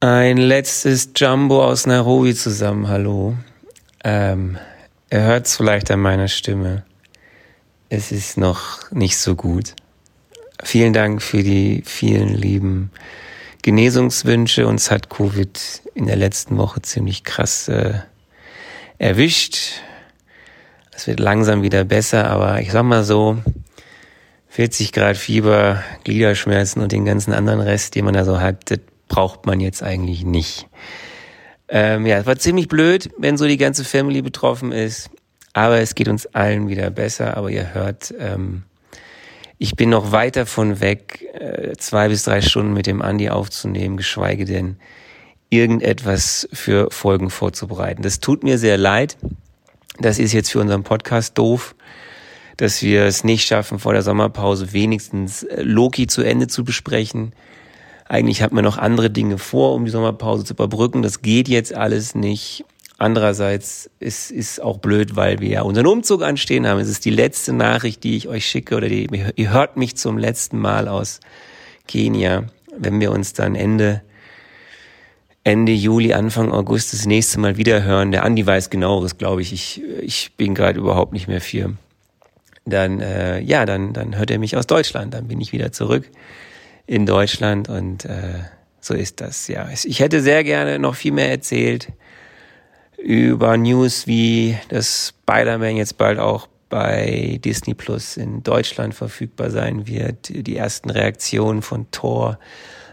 Ein letztes Jumbo aus Nairobi zusammen, hallo. Ähm, ihr hört es vielleicht an meiner Stimme. Es ist noch nicht so gut. Vielen Dank für die vielen lieben Genesungswünsche. Uns hat Covid in der letzten Woche ziemlich krass äh, erwischt. Es wird langsam wieder besser, aber ich sag mal so, 40 Grad Fieber, Gliederschmerzen und den ganzen anderen Rest, den man da so hat, braucht man jetzt eigentlich nicht. Ähm, ja, es war ziemlich blöd, wenn so die ganze Family betroffen ist, aber es geht uns allen wieder besser. Aber ihr hört, ähm, ich bin noch weit davon weg, äh, zwei bis drei Stunden mit dem Andi aufzunehmen, geschweige denn irgendetwas für Folgen vorzubereiten. Das tut mir sehr leid. Das ist jetzt für unseren Podcast doof dass wir es nicht schaffen, vor der Sommerpause wenigstens äh, Loki zu Ende zu besprechen. Eigentlich hat man noch andere Dinge vor, um die Sommerpause zu überbrücken. Das geht jetzt alles nicht. Andererseits ist es auch blöd, weil wir ja unseren Umzug anstehen haben. Es ist die letzte Nachricht, die ich euch schicke oder die, ihr hört mich zum letzten Mal aus Kenia, wenn wir uns dann Ende Ende Juli, Anfang August das nächste Mal wieder hören. Der Andi weiß genaueres, glaube ich. Ich, ich bin gerade überhaupt nicht mehr für dann äh, ja, dann dann hört er mich aus Deutschland, dann bin ich wieder zurück in Deutschland und äh, so ist das. Ja, ich hätte sehr gerne noch viel mehr erzählt über News wie das Spider-Man jetzt bald auch bei Disney Plus in Deutschland verfügbar sein wird. Die ersten Reaktionen von Thor,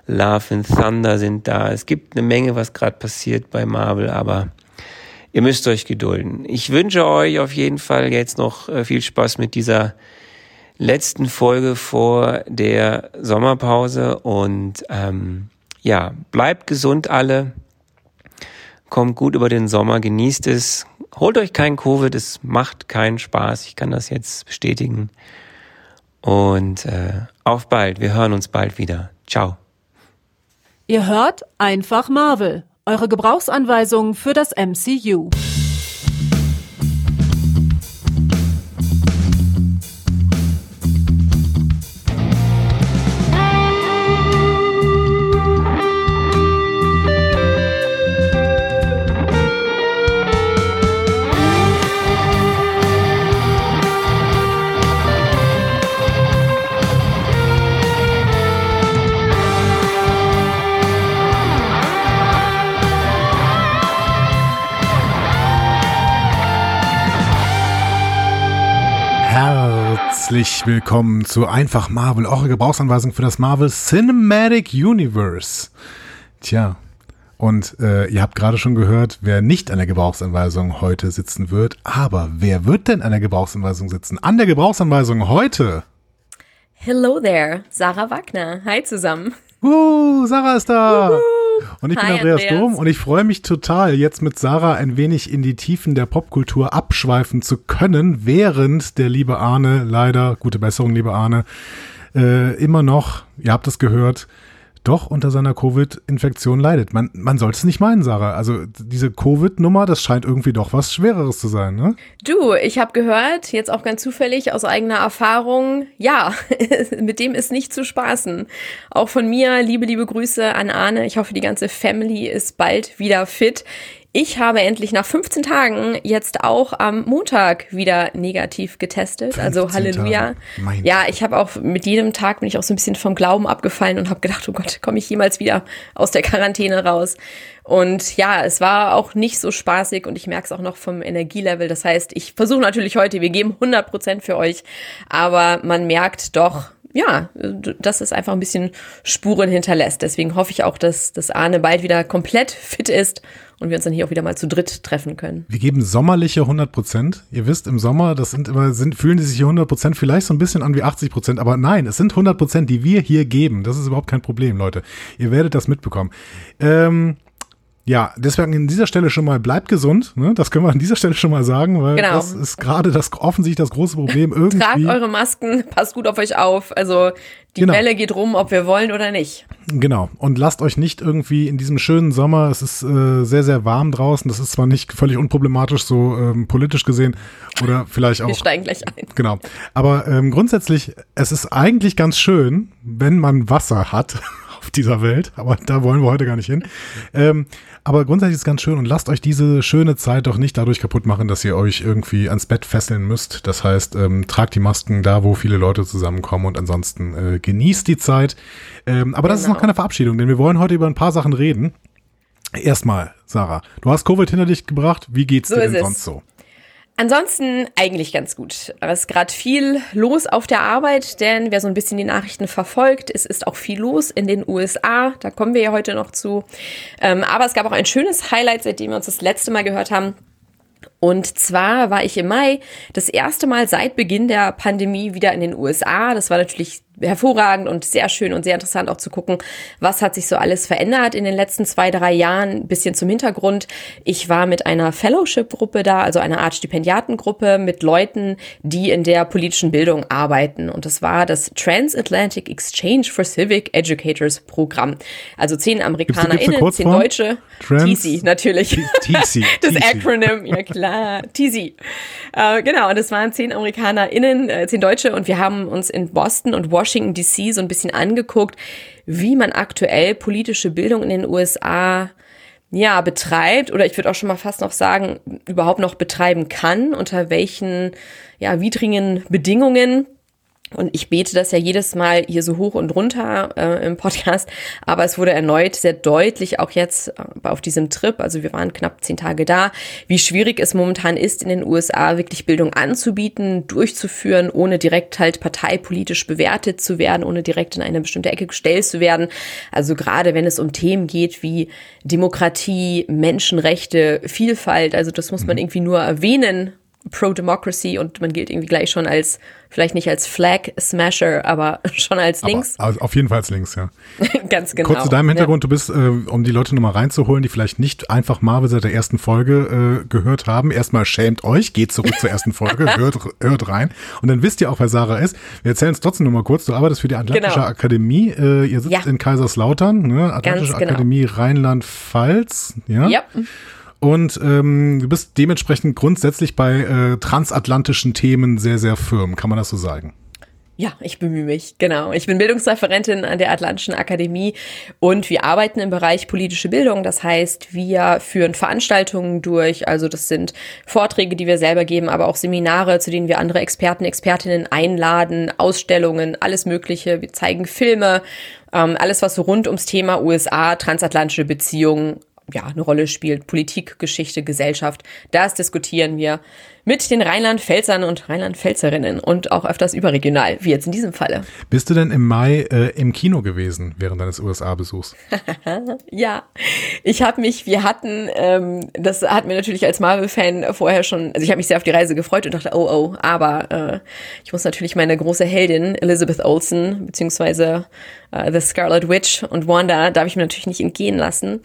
Love and Thunder sind da. Es gibt eine Menge, was gerade passiert bei Marvel, aber ihr müsst euch gedulden. Ich wünsche euch auf jeden Fall jetzt noch äh, viel Spaß mit dieser letzten Folge vor der Sommerpause und ähm, ja, bleibt gesund alle, kommt gut über den Sommer, genießt es, holt euch kein Covid, es macht keinen Spaß, ich kann das jetzt bestätigen und äh, auf bald, wir hören uns bald wieder. Ciao. Ihr hört einfach Marvel eure Gebrauchsanweisung für das MCU. Herzlich willkommen zu Einfach Marvel, eure Gebrauchsanweisung für das Marvel Cinematic Universe. Tja, und äh, ihr habt gerade schon gehört, wer nicht an der Gebrauchsanweisung heute sitzen wird. Aber wer wird denn an der Gebrauchsanweisung sitzen? An der Gebrauchsanweisung heute. Hello there, Sarah Wagner. Hi zusammen. Uh, Sarah ist da. Und ich bin Hi, Andreas, Andreas Dom und ich freue mich total, jetzt mit Sarah ein wenig in die Tiefen der Popkultur abschweifen zu können, während der liebe Arne, leider, gute Besserung, liebe Arne, äh, immer noch, ihr habt es gehört, doch unter seiner Covid-Infektion leidet. Man, man sollte es nicht meinen, Sarah. Also diese Covid-Nummer, das scheint irgendwie doch was Schwereres zu sein, ne? Du, ich habe gehört, jetzt auch ganz zufällig aus eigener Erfahrung, ja, mit dem ist nicht zu spaßen. Auch von mir liebe, liebe Grüße an Arne. Ich hoffe, die ganze Family ist bald wieder fit. Ich habe endlich nach 15 Tagen jetzt auch am Montag wieder negativ getestet. Also Halleluja. Ja, ich habe auch mit jedem Tag bin ich auch so ein bisschen vom Glauben abgefallen und habe gedacht, oh Gott, komme ich jemals wieder aus der Quarantäne raus? Und ja, es war auch nicht so spaßig und ich merke es auch noch vom Energielevel. Das heißt, ich versuche natürlich heute, wir geben 100 Prozent für euch, aber man merkt doch, ja, dass es einfach ein bisschen Spuren hinterlässt. Deswegen hoffe ich auch, dass, dass Arne bald wieder komplett fit ist und wir uns dann hier auch wieder mal zu dritt treffen können. Wir geben sommerliche 100 Prozent. Ihr wisst, im Sommer, das sind immer, sind, fühlen die sich hier 100 Prozent vielleicht so ein bisschen an wie 80 Prozent, aber nein, es sind 100 Prozent, die wir hier geben. Das ist überhaupt kein Problem, Leute. Ihr werdet das mitbekommen. Ähm, ja, deswegen an dieser Stelle schon mal bleibt gesund. Ne? Das können wir an dieser Stelle schon mal sagen, weil genau. das ist gerade das offensichtlich das große Problem. Irgendwie. Tragt eure Masken, passt gut auf euch auf. Also die genau. Welle geht rum, ob wir wollen oder nicht. Genau. Und lasst euch nicht irgendwie in diesem schönen Sommer, es ist äh, sehr, sehr warm draußen. Das ist zwar nicht völlig unproblematisch, so ähm, politisch gesehen, oder vielleicht auch. Wir steigen gleich ein. Genau. Aber ähm, grundsätzlich, es ist eigentlich ganz schön, wenn man Wasser hat auf dieser Welt, aber da wollen wir heute gar nicht hin. Ähm, aber grundsätzlich ist es ganz schön und lasst euch diese schöne Zeit doch nicht dadurch kaputt machen, dass ihr euch irgendwie ans Bett fesseln müsst. Das heißt, ähm, tragt die Masken da, wo viele Leute zusammenkommen und ansonsten äh, genießt die Zeit. Ähm, aber genau. das ist noch genau. keine Verabschiedung, denn wir wollen heute über ein paar Sachen reden. Erstmal, Sarah, du hast Covid hinter dich gebracht. Wie geht's so dir denn sonst so? Ansonsten eigentlich ganz gut. Es ist gerade viel los auf der Arbeit, denn wer so ein bisschen die Nachrichten verfolgt, es ist auch viel los in den USA. Da kommen wir ja heute noch zu. Ähm, aber es gab auch ein schönes Highlight, seitdem wir uns das letzte Mal gehört haben. Und zwar war ich im Mai das erste Mal seit Beginn der Pandemie wieder in den USA. Das war natürlich hervorragend und sehr schön und sehr interessant auch zu gucken, was hat sich so alles verändert in den letzten zwei, drei Jahren. Ein bisschen zum Hintergrund. Ich war mit einer Fellowship-Gruppe da, also einer Art Stipendiatengruppe mit Leuten, die in der politischen Bildung arbeiten. Und das war das Transatlantic Exchange for Civic Educators Programm. Also zehn AmerikanerInnen, zehn Deutsche. Trans TC, natürlich. TC. Das Acronym, ja klar. TC. Äh, genau, und es waren zehn AmerikanerInnen, äh, zehn Deutsche und wir haben uns in Boston und Washington Washington DC so ein bisschen angeguckt, wie man aktuell politische Bildung in den USA ja, betreibt oder ich würde auch schon mal fast noch sagen, überhaupt noch betreiben kann, unter welchen ja, widrigen Bedingungen. Und ich bete das ja jedes Mal hier so hoch und runter äh, im Podcast, aber es wurde erneut sehr deutlich, auch jetzt äh, auf diesem Trip, also wir waren knapp zehn Tage da, wie schwierig es momentan ist, in den USA wirklich Bildung anzubieten, durchzuführen, ohne direkt halt parteipolitisch bewertet zu werden, ohne direkt in eine bestimmte Ecke gestellt zu werden. Also gerade wenn es um Themen geht wie Demokratie, Menschenrechte, Vielfalt, also das muss man mhm. irgendwie nur erwähnen, Pro-Democracy und man gilt irgendwie gleich schon als, vielleicht nicht als Flag-Smasher, aber schon als links. Aber, also auf jeden Fall als links, ja. Ganz genau. Kurz zu deinem Hintergrund, ja. du bist, äh, um die Leute nochmal reinzuholen, die vielleicht nicht einfach Marvel seit der ersten Folge äh, gehört haben, erstmal schämt euch, geht zurück zur ersten Folge, hört, hört rein und dann wisst ihr auch, wer Sarah ist. Wir erzählen es trotzdem nochmal kurz, du arbeitest für die Atlantische genau. Akademie, äh, ihr sitzt ja. in Kaiserslautern, ne? Atlantische genau. Akademie Rheinland-Pfalz, ja? Ja. Und ähm, du bist dementsprechend grundsätzlich bei äh, transatlantischen Themen sehr, sehr firm. Kann man das so sagen? Ja, ich bemühe mich, genau. Ich bin Bildungsreferentin an der Atlantischen Akademie und wir arbeiten im Bereich politische Bildung. Das heißt, wir führen Veranstaltungen durch. Also das sind Vorträge, die wir selber geben, aber auch Seminare, zu denen wir andere Experten, Expertinnen einladen, Ausstellungen, alles Mögliche. Wir zeigen Filme, ähm, alles, was rund ums Thema USA, transatlantische Beziehungen ja, eine Rolle spielt. Politik, Geschichte, Gesellschaft. Das diskutieren wir mit den Rheinland-Pfälzern und Rheinland-Pfälzerinnen und auch öfters überregional, wie jetzt in diesem Falle. Bist du denn im Mai äh, im Kino gewesen während deines USA-Besuchs? ja, ich habe mich, wir hatten, ähm, das hat mir natürlich als Marvel-Fan vorher schon, also ich habe mich sehr auf die Reise gefreut und dachte, oh oh, aber äh, ich muss natürlich meine große Heldin Elizabeth Olsen beziehungsweise äh, The Scarlet Witch und Wanda darf ich mir natürlich nicht entgehen lassen.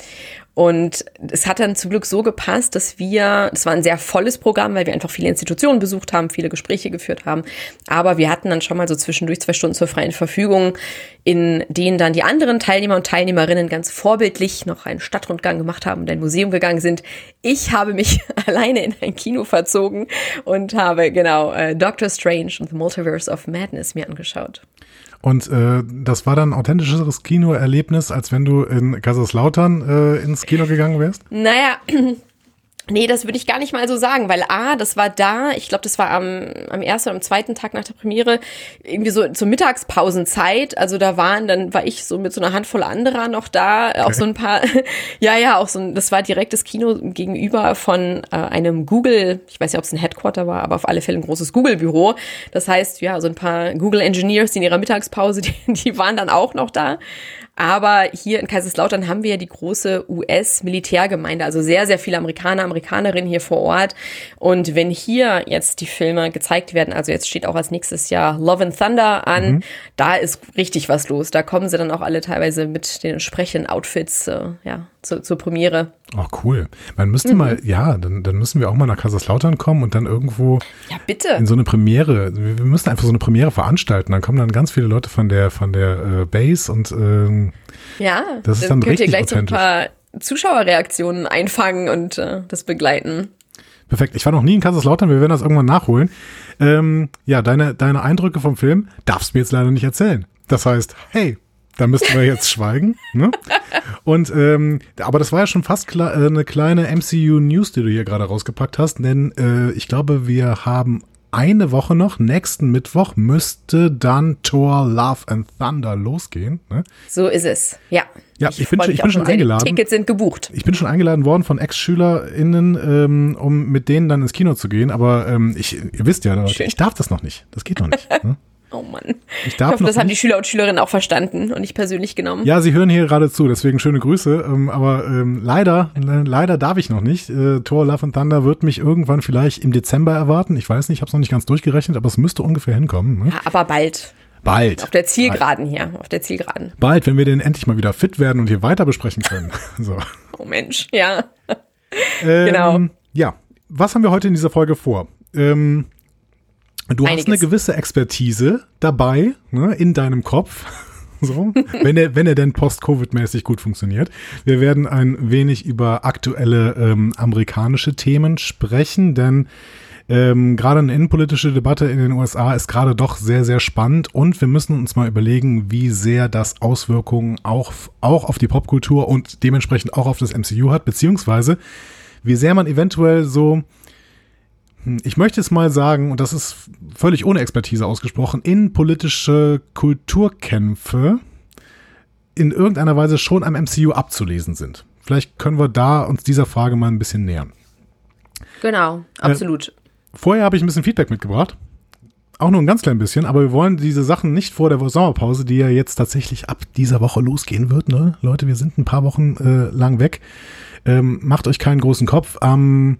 Und es hat dann zum Glück so gepasst, dass wir, es war ein sehr volles Programm, weil wir einfach viele Institutionen besucht haben, viele Gespräche geführt haben. Aber wir hatten dann schon mal so zwischendurch zwei Stunden zur freien Verfügung, in denen dann die anderen Teilnehmer und Teilnehmerinnen ganz vorbildlich noch einen Stadtrundgang gemacht haben und ein Museum gegangen sind. Ich habe mich alleine in ein Kino verzogen und habe genau äh, Doctor Strange und The Multiverse of Madness mir angeschaut. Und äh, das war dann ein authentischeres Kinoerlebnis, als wenn du in Kaiserslautern äh, ins Kino gegangen wärst? Naja, Nee, das würde ich gar nicht mal so sagen, weil A, das war da, ich glaube, das war am, am ersten oder am zweiten Tag nach der Premiere, irgendwie so zur Mittagspausenzeit. Also da waren, dann war ich so mit so einer Handvoll anderer noch da, okay. auch so ein paar, ja, ja, auch so ein, das war direkt das Kino gegenüber von äh, einem Google, ich weiß nicht, ob es ein Headquarter war, aber auf alle Fälle ein großes Google-Büro. Das heißt, ja, so ein paar Google-Engineers in ihrer Mittagspause, die, die waren dann auch noch da. Aber hier in Kaiserslautern haben wir ja die große US-Militärgemeinde, also sehr, sehr viele Amerikaner, Amerikanerinnen hier vor Ort. Und wenn hier jetzt die Filme gezeigt werden, also jetzt steht auch als nächstes Jahr Love and Thunder an, mhm. da ist richtig was los. Da kommen sie dann auch alle teilweise mit den entsprechenden Outfits, äh, ja, zu, zur Premiere. Ach, cool. Man müsste mhm. mal, ja, dann, dann müssen wir auch mal nach Kaiserslautern kommen und dann irgendwo ja, bitte. in so eine Premiere, wir müssen einfach so eine Premiere veranstalten. Dann kommen dann ganz viele Leute von der, von der äh, Base und ähm, ja, das ist dann, dann könnt ihr gleich so ein paar Zuschauerreaktionen einfangen und äh, das begleiten. Perfekt. Ich war noch nie in Kaiserslautern, wir werden das irgendwann nachholen. Ähm, ja, deine, deine Eindrücke vom Film darfst du mir jetzt leider nicht erzählen. Das heißt, hey, da müssten wir jetzt schweigen. Ne? Und ähm, aber das war ja schon fast äh, eine kleine MCU News, die du hier gerade rausgepackt hast, denn äh, ich glaube, wir haben eine Woche noch. Nächsten Mittwoch müsste dann Thor Love and Thunder losgehen. Ne? So ist es. Ja. Ja, ich, ich bin, ich bin schon eingeladen. Die Tickets sind gebucht. Ich bin schon eingeladen worden von Ex-SchülerInnen, ähm, um mit denen dann ins Kino zu gehen. Aber ähm, ich, ihr wisst ja, Leute, ich darf das noch nicht. Das geht noch nicht. Ne? Oh Mann. Ich, ich hoffe, das haben die Schüler und Schülerinnen auch verstanden und nicht persönlich genommen. Ja, sie hören hier gerade zu, deswegen schöne Grüße. Ähm, aber ähm, leider, leider darf ich noch nicht. Äh, Thor Love and Thunder wird mich irgendwann vielleicht im Dezember erwarten. Ich weiß nicht, ich habe es noch nicht ganz durchgerechnet, aber es müsste ungefähr hinkommen. Ne? Ja, aber bald. Bald. Auf der Zielgeraden hier, auf der Zielgeraden. Bald, wenn wir den endlich mal wieder fit werden und hier weiter besprechen können. so. Oh Mensch, ja. Ähm, genau. Ja, was haben wir heute in dieser Folge vor? Ähm, Du Einiges. hast eine gewisse Expertise dabei, ne, in deinem Kopf. So, wenn er, wenn er denn post-Covid-mäßig gut funktioniert. Wir werden ein wenig über aktuelle ähm, amerikanische Themen sprechen, denn ähm, gerade eine innenpolitische Debatte in den USA ist gerade doch sehr, sehr spannend und wir müssen uns mal überlegen, wie sehr das Auswirkungen auch, auch auf die Popkultur und dementsprechend auch auf das MCU hat, beziehungsweise wie sehr man eventuell so ich möchte es mal sagen, und das ist völlig ohne Expertise ausgesprochen, innenpolitische Kulturkämpfe in irgendeiner Weise schon am MCU abzulesen sind. Vielleicht können wir da uns dieser Frage mal ein bisschen nähern. Genau, absolut. Äh, vorher habe ich ein bisschen Feedback mitgebracht. Auch nur ein ganz klein bisschen, aber wir wollen diese Sachen nicht vor der Sommerpause, die ja jetzt tatsächlich ab dieser Woche losgehen wird. Ne? Leute, wir sind ein paar Wochen äh, lang weg. Ähm, macht euch keinen großen Kopf. Am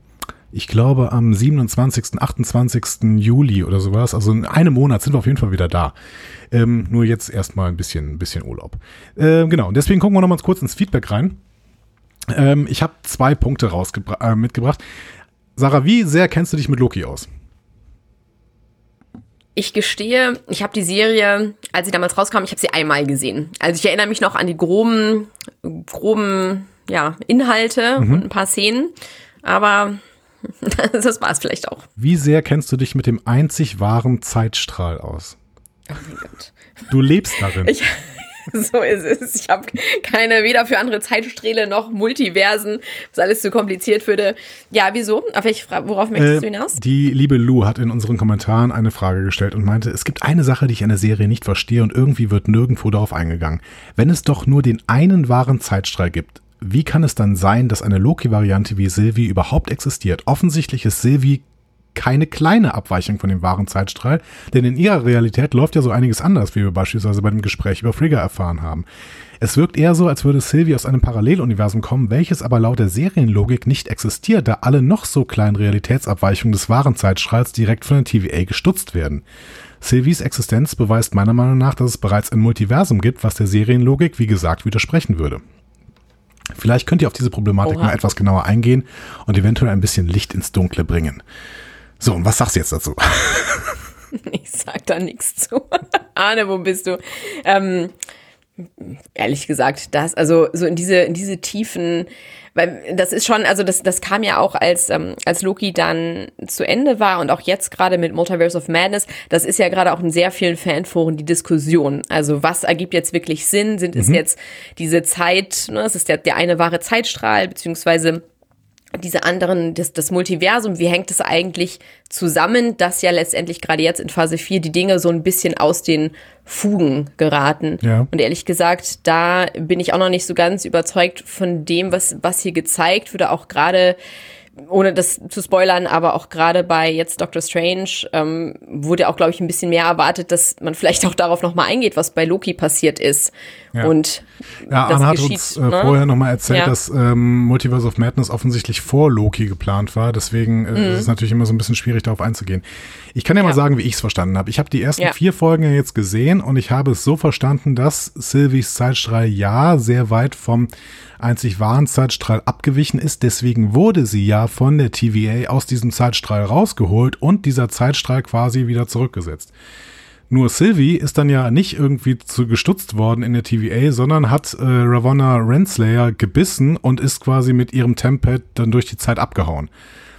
ich glaube, am 27., 28. Juli oder sowas. Also in einem Monat sind wir auf jeden Fall wieder da. Ähm, nur jetzt erstmal ein bisschen, ein bisschen Urlaub. Äh, genau, deswegen gucken wir noch mal kurz ins Feedback rein. Ähm, ich habe zwei Punkte äh, mitgebracht. Sarah, wie sehr kennst du dich mit Loki aus? Ich gestehe, ich habe die Serie, als sie damals rauskam, ich habe sie einmal gesehen. Also ich erinnere mich noch an die groben, groben ja, Inhalte mhm. und ein paar Szenen. Aber das war es vielleicht auch. Wie sehr kennst du dich mit dem einzig wahren Zeitstrahl aus? Oh mein Gott. Du lebst darin. Ich, so ist es. Ich habe keine weder für andere Zeitsträhle noch Multiversen, was alles zu kompliziert würde. Ja, wieso? Auf welche Frage, worauf möchtest äh, du hinaus? Die liebe Lou hat in unseren Kommentaren eine Frage gestellt und meinte, es gibt eine Sache, die ich an der Serie nicht verstehe und irgendwie wird nirgendwo darauf eingegangen. Wenn es doch nur den einen wahren Zeitstrahl gibt, wie kann es dann sein, dass eine Loki-Variante wie Sylvie überhaupt existiert? Offensichtlich ist Sylvie keine kleine Abweichung von dem wahren Zeitstrahl, denn in ihrer Realität läuft ja so einiges anders, wie wir beispielsweise bei dem Gespräch über Frigga erfahren haben. Es wirkt eher so, als würde Sylvie aus einem Paralleluniversum kommen, welches aber laut der Serienlogik nicht existiert, da alle noch so kleinen Realitätsabweichungen des wahren Zeitstrahls direkt von der TVA gestutzt werden. Sylvies Existenz beweist meiner Meinung nach, dass es bereits ein Multiversum gibt, was der Serienlogik, wie gesagt, widersprechen würde. Vielleicht könnt ihr auf diese Problematik Oha. mal etwas genauer eingehen und eventuell ein bisschen Licht ins Dunkle bringen. So, und was sagst du jetzt dazu? Ich sag da nichts zu. Arne, wo bist du? Ähm, ehrlich gesagt, das, also so in diese, in diese tiefen, weil das ist schon, also das, das kam ja auch als, ähm, als Loki dann zu Ende war und auch jetzt gerade mit Multiverse of Madness, das ist ja gerade auch in sehr vielen Fanforen die Diskussion. Also was ergibt jetzt wirklich Sinn? Sind mhm. es jetzt diese Zeit, ne, es ist der, der eine wahre Zeitstrahl, beziehungsweise diese anderen, das, das Multiversum, wie hängt es eigentlich zusammen, dass ja letztendlich gerade jetzt in Phase 4 die Dinge so ein bisschen aus den Fugen geraten. Ja. Und ehrlich gesagt, da bin ich auch noch nicht so ganz überzeugt von dem, was, was hier gezeigt wird, auch gerade ohne das zu spoilern, aber auch gerade bei jetzt Doctor Strange ähm, wurde auch, glaube ich, ein bisschen mehr erwartet, dass man vielleicht auch darauf nochmal eingeht, was bei Loki passiert ist. Ja. Und ja, Anna hat uns äh, ne? vorher nochmal erzählt, ja. dass ähm, Multiverse of Madness offensichtlich vor Loki geplant war. Deswegen äh, mhm. ist es natürlich immer so ein bisschen schwierig, darauf einzugehen. Ich kann ja, ja. mal sagen, wie ich es verstanden habe. Ich habe die ersten vier Folgen ja jetzt gesehen und ich habe es so verstanden, dass Sylvies Zeitstrahl ja sehr weit vom einzig wahren Zeitstrahl abgewichen ist. Deswegen wurde sie ja von der TVA aus diesem Zeitstrahl rausgeholt und dieser Zeitstrahl quasi wieder zurückgesetzt. Nur Sylvie ist dann ja nicht irgendwie zu gestutzt worden in der TVA, sondern hat äh, Ravonna Renslayer gebissen und ist quasi mit ihrem Tempad dann durch die Zeit abgehauen.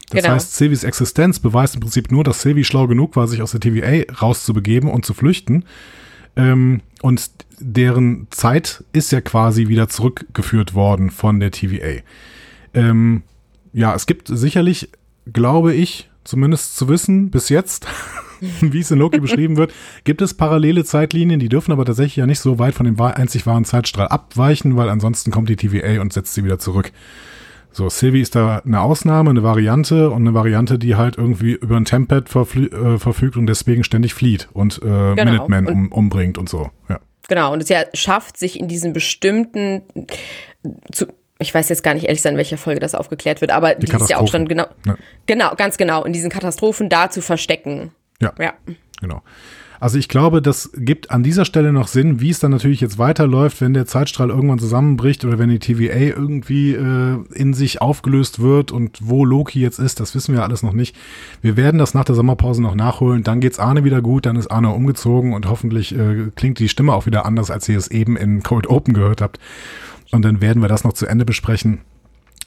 Das genau. heißt, Sylvies Existenz beweist im Prinzip nur, dass Sylvie schlau genug war, sich aus der TVA rauszubegeben und zu flüchten. Ähm, und deren Zeit ist ja quasi wieder zurückgeführt worden von der TVA. Ähm, ja, es gibt sicherlich, glaube ich, zumindest zu wissen, bis jetzt, wie es in Loki beschrieben wird, gibt es parallele Zeitlinien, die dürfen aber tatsächlich ja nicht so weit von dem einzig wahren Zeitstrahl abweichen, weil ansonsten kommt die TVA und setzt sie wieder zurück. So, Sylvie ist da eine Ausnahme, eine Variante und eine Variante, die halt irgendwie über ein Tempad äh, verfügt und deswegen ständig flieht und äh, genau. Minutemen um, umbringt und so. Ja. Genau, und es ja schafft, sich in diesen bestimmten, zu, ich weiß jetzt gar nicht ehrlich sein, in welcher Folge das aufgeklärt wird, aber die, die ist ja auch schon genau, ja. genau, ganz genau, in diesen Katastrophen da zu verstecken. Ja. Ja. Genau. Also ich glaube, das gibt an dieser Stelle noch Sinn, wie es dann natürlich jetzt weiterläuft, wenn der Zeitstrahl irgendwann zusammenbricht oder wenn die TVA irgendwie äh, in sich aufgelöst wird und wo Loki jetzt ist, das wissen wir alles noch nicht. Wir werden das nach der Sommerpause noch nachholen. Dann geht's Arne wieder gut, dann ist Arne umgezogen und hoffentlich äh, klingt die Stimme auch wieder anders, als ihr es eben in Cold Open gehört habt. Und dann werden wir das noch zu Ende besprechen.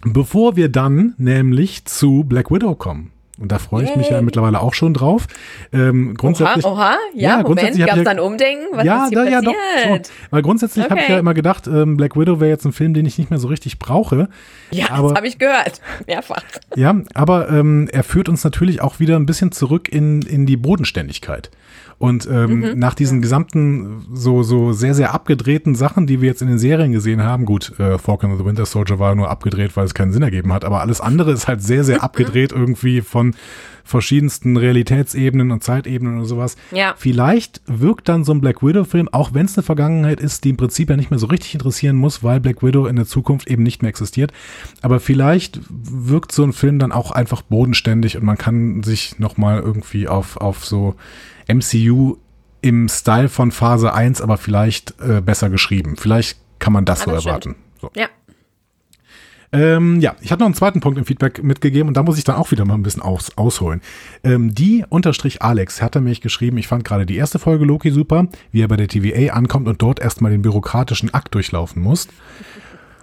Bevor wir dann nämlich zu Black Widow kommen. Und da freue ich mich ja mittlerweile auch schon drauf. Ähm, grundsätzlich, oha, oha, ja, ja Moment, gab es dann Umdenken? Was ja, da, ja, doch. Schon. Weil grundsätzlich okay. habe ich ja immer gedacht, ähm, Black Widow wäre jetzt ein Film, den ich nicht mehr so richtig brauche. Ja, aber, das habe ich gehört. Mehrfach. Ja, aber ähm, er führt uns natürlich auch wieder ein bisschen zurück in, in die Bodenständigkeit. Und ähm, mhm. nach diesen gesamten so so sehr sehr abgedrehten Sachen, die wir jetzt in den Serien gesehen haben, gut, äh, Falcon and the Winter Soldier war nur abgedreht, weil es keinen Sinn ergeben hat, aber alles andere ist halt sehr sehr abgedreht irgendwie von verschiedensten Realitätsebenen und Zeitebenen und sowas. Ja. Vielleicht wirkt dann so ein Black Widow-Film, auch wenn es eine Vergangenheit ist, die im Prinzip ja nicht mehr so richtig interessieren muss, weil Black Widow in der Zukunft eben nicht mehr existiert. Aber vielleicht wirkt so ein Film dann auch einfach bodenständig und man kann sich nochmal irgendwie auf, auf so MCU im Style von Phase 1, aber vielleicht äh, besser geschrieben. Vielleicht kann man das ja, so erwarten. So. Ja. Ähm, ja, ich hatte noch einen zweiten Punkt im Feedback mitgegeben und da muss ich dann auch wieder mal ein bisschen aus, ausholen. Ähm, die unterstrich Alex hatte mich geschrieben, ich fand gerade die erste Folge Loki super, wie er bei der TVA ankommt und dort erstmal den bürokratischen Akt durchlaufen muss.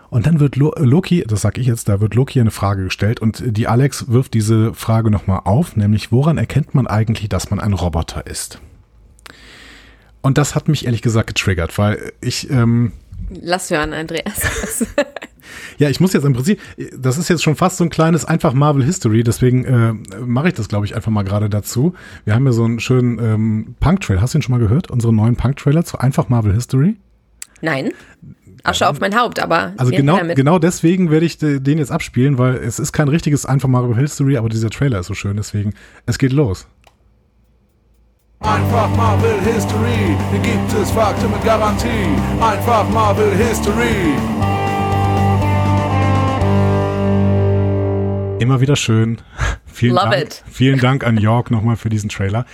Und dann wird Loki, das sag ich jetzt, da wird Loki eine Frage gestellt und die Alex wirft diese Frage nochmal auf, nämlich woran erkennt man eigentlich, dass man ein Roboter ist? Und das hat mich ehrlich gesagt getriggert, weil ich. Ähm, Lass hören, Andreas. ja, ich muss jetzt im Prinzip, das ist jetzt schon fast so ein kleines einfach Marvel History, deswegen äh, mache ich das, glaube ich, einfach mal gerade dazu. Wir haben ja so einen schönen ähm, Punk-Trail. Hast du ihn schon mal gehört? Unseren neuen Punk-Trailer zu einfach Marvel History? Nein. Asche auf mein Haupt, aber. Also genau, genau deswegen werde ich den jetzt abspielen, weil es ist kein richtiges einfach Marvel History, aber dieser Trailer ist so schön, deswegen. Es geht los. Einfach Marvel History, hier gibt es Fakten mit Garantie. Einfach Marvel History. Immer wieder schön. Vielen Love Dank. It. Vielen Dank an York nochmal für diesen Trailer.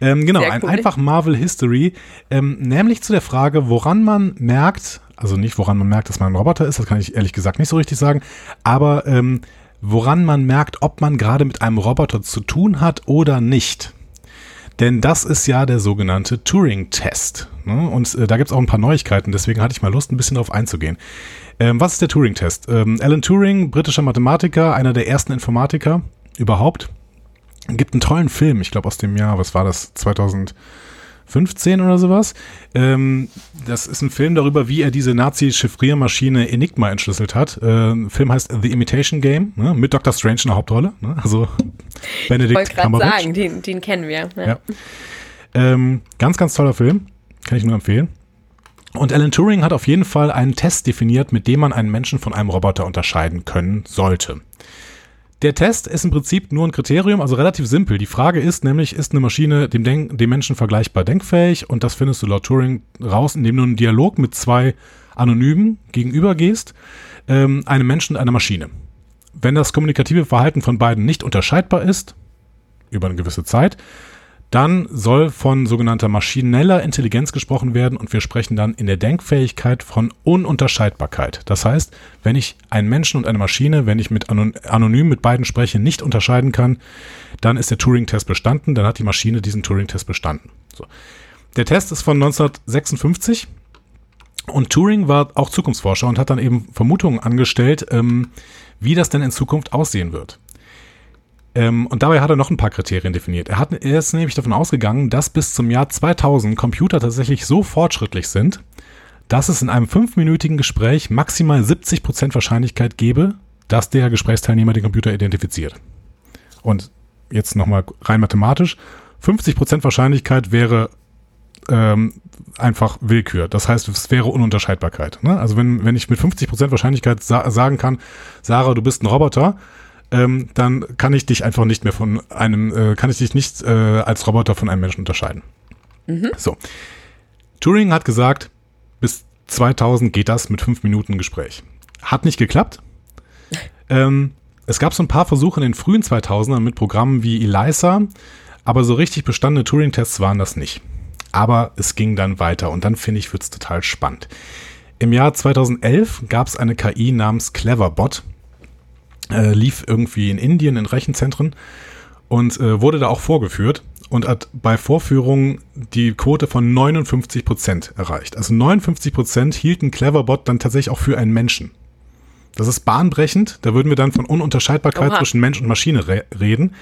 Ähm, genau, cool. ein einfach Marvel History, ähm, nämlich zu der Frage, woran man merkt, also nicht woran man merkt, dass man ein Roboter ist, das kann ich ehrlich gesagt nicht so richtig sagen, aber ähm, woran man merkt, ob man gerade mit einem Roboter zu tun hat oder nicht. Denn das ist ja der sogenannte Turing-Test. Ne? Und äh, da gibt es auch ein paar Neuigkeiten, deswegen hatte ich mal Lust, ein bisschen darauf einzugehen. Ähm, was ist der Turing-Test? Ähm, Alan Turing, britischer Mathematiker, einer der ersten Informatiker überhaupt, gibt einen tollen Film, ich glaube aus dem Jahr, was war das, 2000 15 oder sowas. Ähm, das ist ein Film darüber, wie er diese Nazi-Chiffriermaschine Enigma entschlüsselt hat. Äh, Film heißt The Imitation Game, ne? mit Dr. Strange in der Hauptrolle. Ne? Also Benedict Ich wollte gerade sagen, den, den, kennen wir. Ja. ja. Ähm, ganz, ganz toller Film. Kann ich nur empfehlen. Und Alan Turing hat auf jeden Fall einen Test definiert, mit dem man einen Menschen von einem Roboter unterscheiden können sollte. Der Test ist im Prinzip nur ein Kriterium, also relativ simpel. Die Frage ist nämlich, ist eine Maschine dem, Denk dem Menschen vergleichbar denkfähig? Und das findest du laut Turing raus, indem du einen Dialog mit zwei Anonymen gegenübergehst, ähm, einem Menschen und einer Maschine. Wenn das kommunikative Verhalten von beiden nicht unterscheidbar ist, über eine gewisse Zeit, dann soll von sogenannter maschineller Intelligenz gesprochen werden und wir sprechen dann in der Denkfähigkeit von Ununterscheidbarkeit. Das heißt, wenn ich einen Menschen und eine Maschine, wenn ich mit anonym mit beiden spreche, nicht unterscheiden kann, dann ist der Turing-Test bestanden, dann hat die Maschine diesen Turing-Test bestanden. So. Der Test ist von 1956 und Turing war auch Zukunftsforscher und hat dann eben Vermutungen angestellt, ähm, wie das denn in Zukunft aussehen wird. Ähm, und dabei hat er noch ein paar Kriterien definiert. Er, hat, er ist nämlich davon ausgegangen, dass bis zum Jahr 2000 Computer tatsächlich so fortschrittlich sind, dass es in einem fünfminütigen Gespräch maximal 70% Wahrscheinlichkeit gäbe, dass der Gesprächsteilnehmer den Computer identifiziert. Und jetzt nochmal rein mathematisch, 50% Wahrscheinlichkeit wäre ähm, einfach Willkür. Das heißt, es wäre Ununterscheidbarkeit. Ne? Also wenn, wenn ich mit 50% Wahrscheinlichkeit sa sagen kann, Sarah, du bist ein Roboter, ähm, dann kann ich dich einfach nicht mehr von einem, äh, kann ich dich nicht äh, als Roboter von einem Menschen unterscheiden. Mhm. So. Turing hat gesagt, bis 2000 geht das mit fünf Minuten Gespräch. Hat nicht geklappt. ähm, es gab so ein paar Versuche in den frühen 2000ern mit Programmen wie ELISA, aber so richtig bestandene Turing-Tests waren das nicht. Aber es ging dann weiter und dann finde ich, wird es total spannend. Im Jahr 2011 gab es eine KI namens Cleverbot, äh, lief irgendwie in Indien in Rechenzentren und äh, wurde da auch vorgeführt und hat bei Vorführungen die Quote von 59 Prozent erreicht. Also 59 Prozent hielten Cleverbot dann tatsächlich auch für einen Menschen. Das ist bahnbrechend. Da würden wir dann von Ununterscheidbarkeit Oha. zwischen Mensch und Maschine re reden.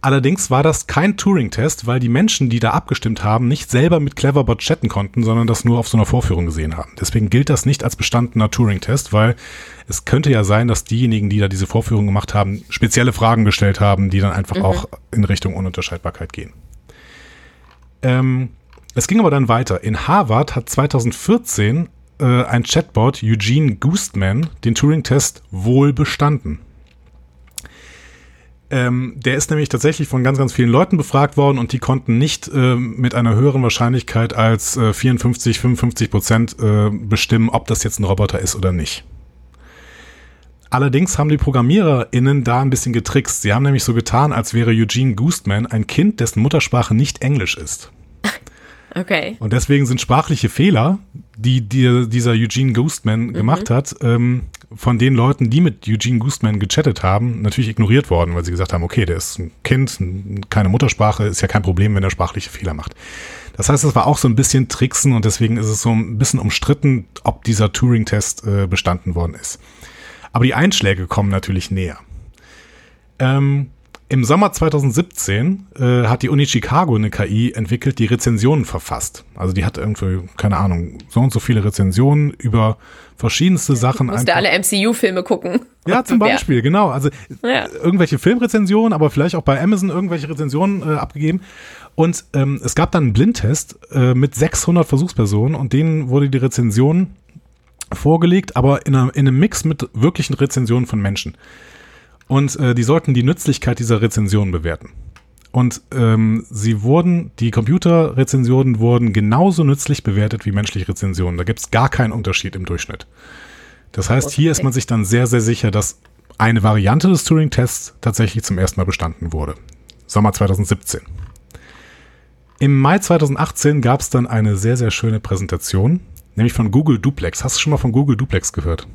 Allerdings war das kein Turing-Test, weil die Menschen, die da abgestimmt haben, nicht selber mit Cleverbot chatten konnten, sondern das nur auf so einer Vorführung gesehen haben. Deswegen gilt das nicht als bestandener Turing-Test, weil es könnte ja sein, dass diejenigen, die da diese Vorführung gemacht haben, spezielle Fragen gestellt haben, die dann einfach mhm. auch in Richtung Ununterscheidbarkeit gehen. Ähm, es ging aber dann weiter. In Harvard hat 2014 äh, ein Chatbot, Eugene Goostman, den Turing-Test wohl bestanden. Ähm, der ist nämlich tatsächlich von ganz, ganz vielen Leuten befragt worden und die konnten nicht äh, mit einer höheren Wahrscheinlichkeit als äh, 54, 55 Prozent äh, bestimmen, ob das jetzt ein Roboter ist oder nicht. Allerdings haben die ProgrammiererInnen da ein bisschen getrickst. Sie haben nämlich so getan, als wäre Eugene Goostman ein Kind, dessen Muttersprache nicht Englisch ist. Okay. Und deswegen sind sprachliche Fehler, die, die dieser Eugene Goostman mhm. gemacht hat, ähm, von den Leuten, die mit Eugene Goostman gechattet haben, natürlich ignoriert worden, weil sie gesagt haben, okay, der ist ein Kind, keine Muttersprache, ist ja kein Problem, wenn er sprachliche Fehler macht. Das heißt, es war auch so ein bisschen Tricksen und deswegen ist es so ein bisschen umstritten, ob dieser Turing-Test äh, bestanden worden ist. Aber die Einschläge kommen natürlich näher. Ähm, Im Sommer 2017 äh, hat die Uni Chicago eine KI entwickelt, die Rezensionen verfasst. Also die hat irgendwie, keine Ahnung, so und so viele Rezensionen über verschiedenste Sachen. Du musst alle MCU-Filme gucken. Ja, zum Beispiel, ja. genau. Also ja. irgendwelche Filmrezensionen, aber vielleicht auch bei Amazon irgendwelche Rezensionen äh, abgegeben. Und ähm, es gab dann einen Blindtest äh, mit 600 Versuchspersonen und denen wurde die Rezension vorgelegt, aber in, einer, in einem Mix mit wirklichen Rezensionen von Menschen. Und äh, die sollten die Nützlichkeit dieser Rezensionen bewerten. Und ähm, sie wurden, die Computerrezensionen wurden genauso nützlich bewertet wie menschliche Rezensionen. Da gibt es gar keinen Unterschied im Durchschnitt. Das heißt, hier ist man sich dann sehr, sehr sicher, dass eine Variante des Turing-Tests tatsächlich zum ersten Mal bestanden wurde. Sommer 2017. Im Mai 2018 gab es dann eine sehr, sehr schöne Präsentation nämlich von Google Duplex. Hast du schon mal von Google Duplex gehört?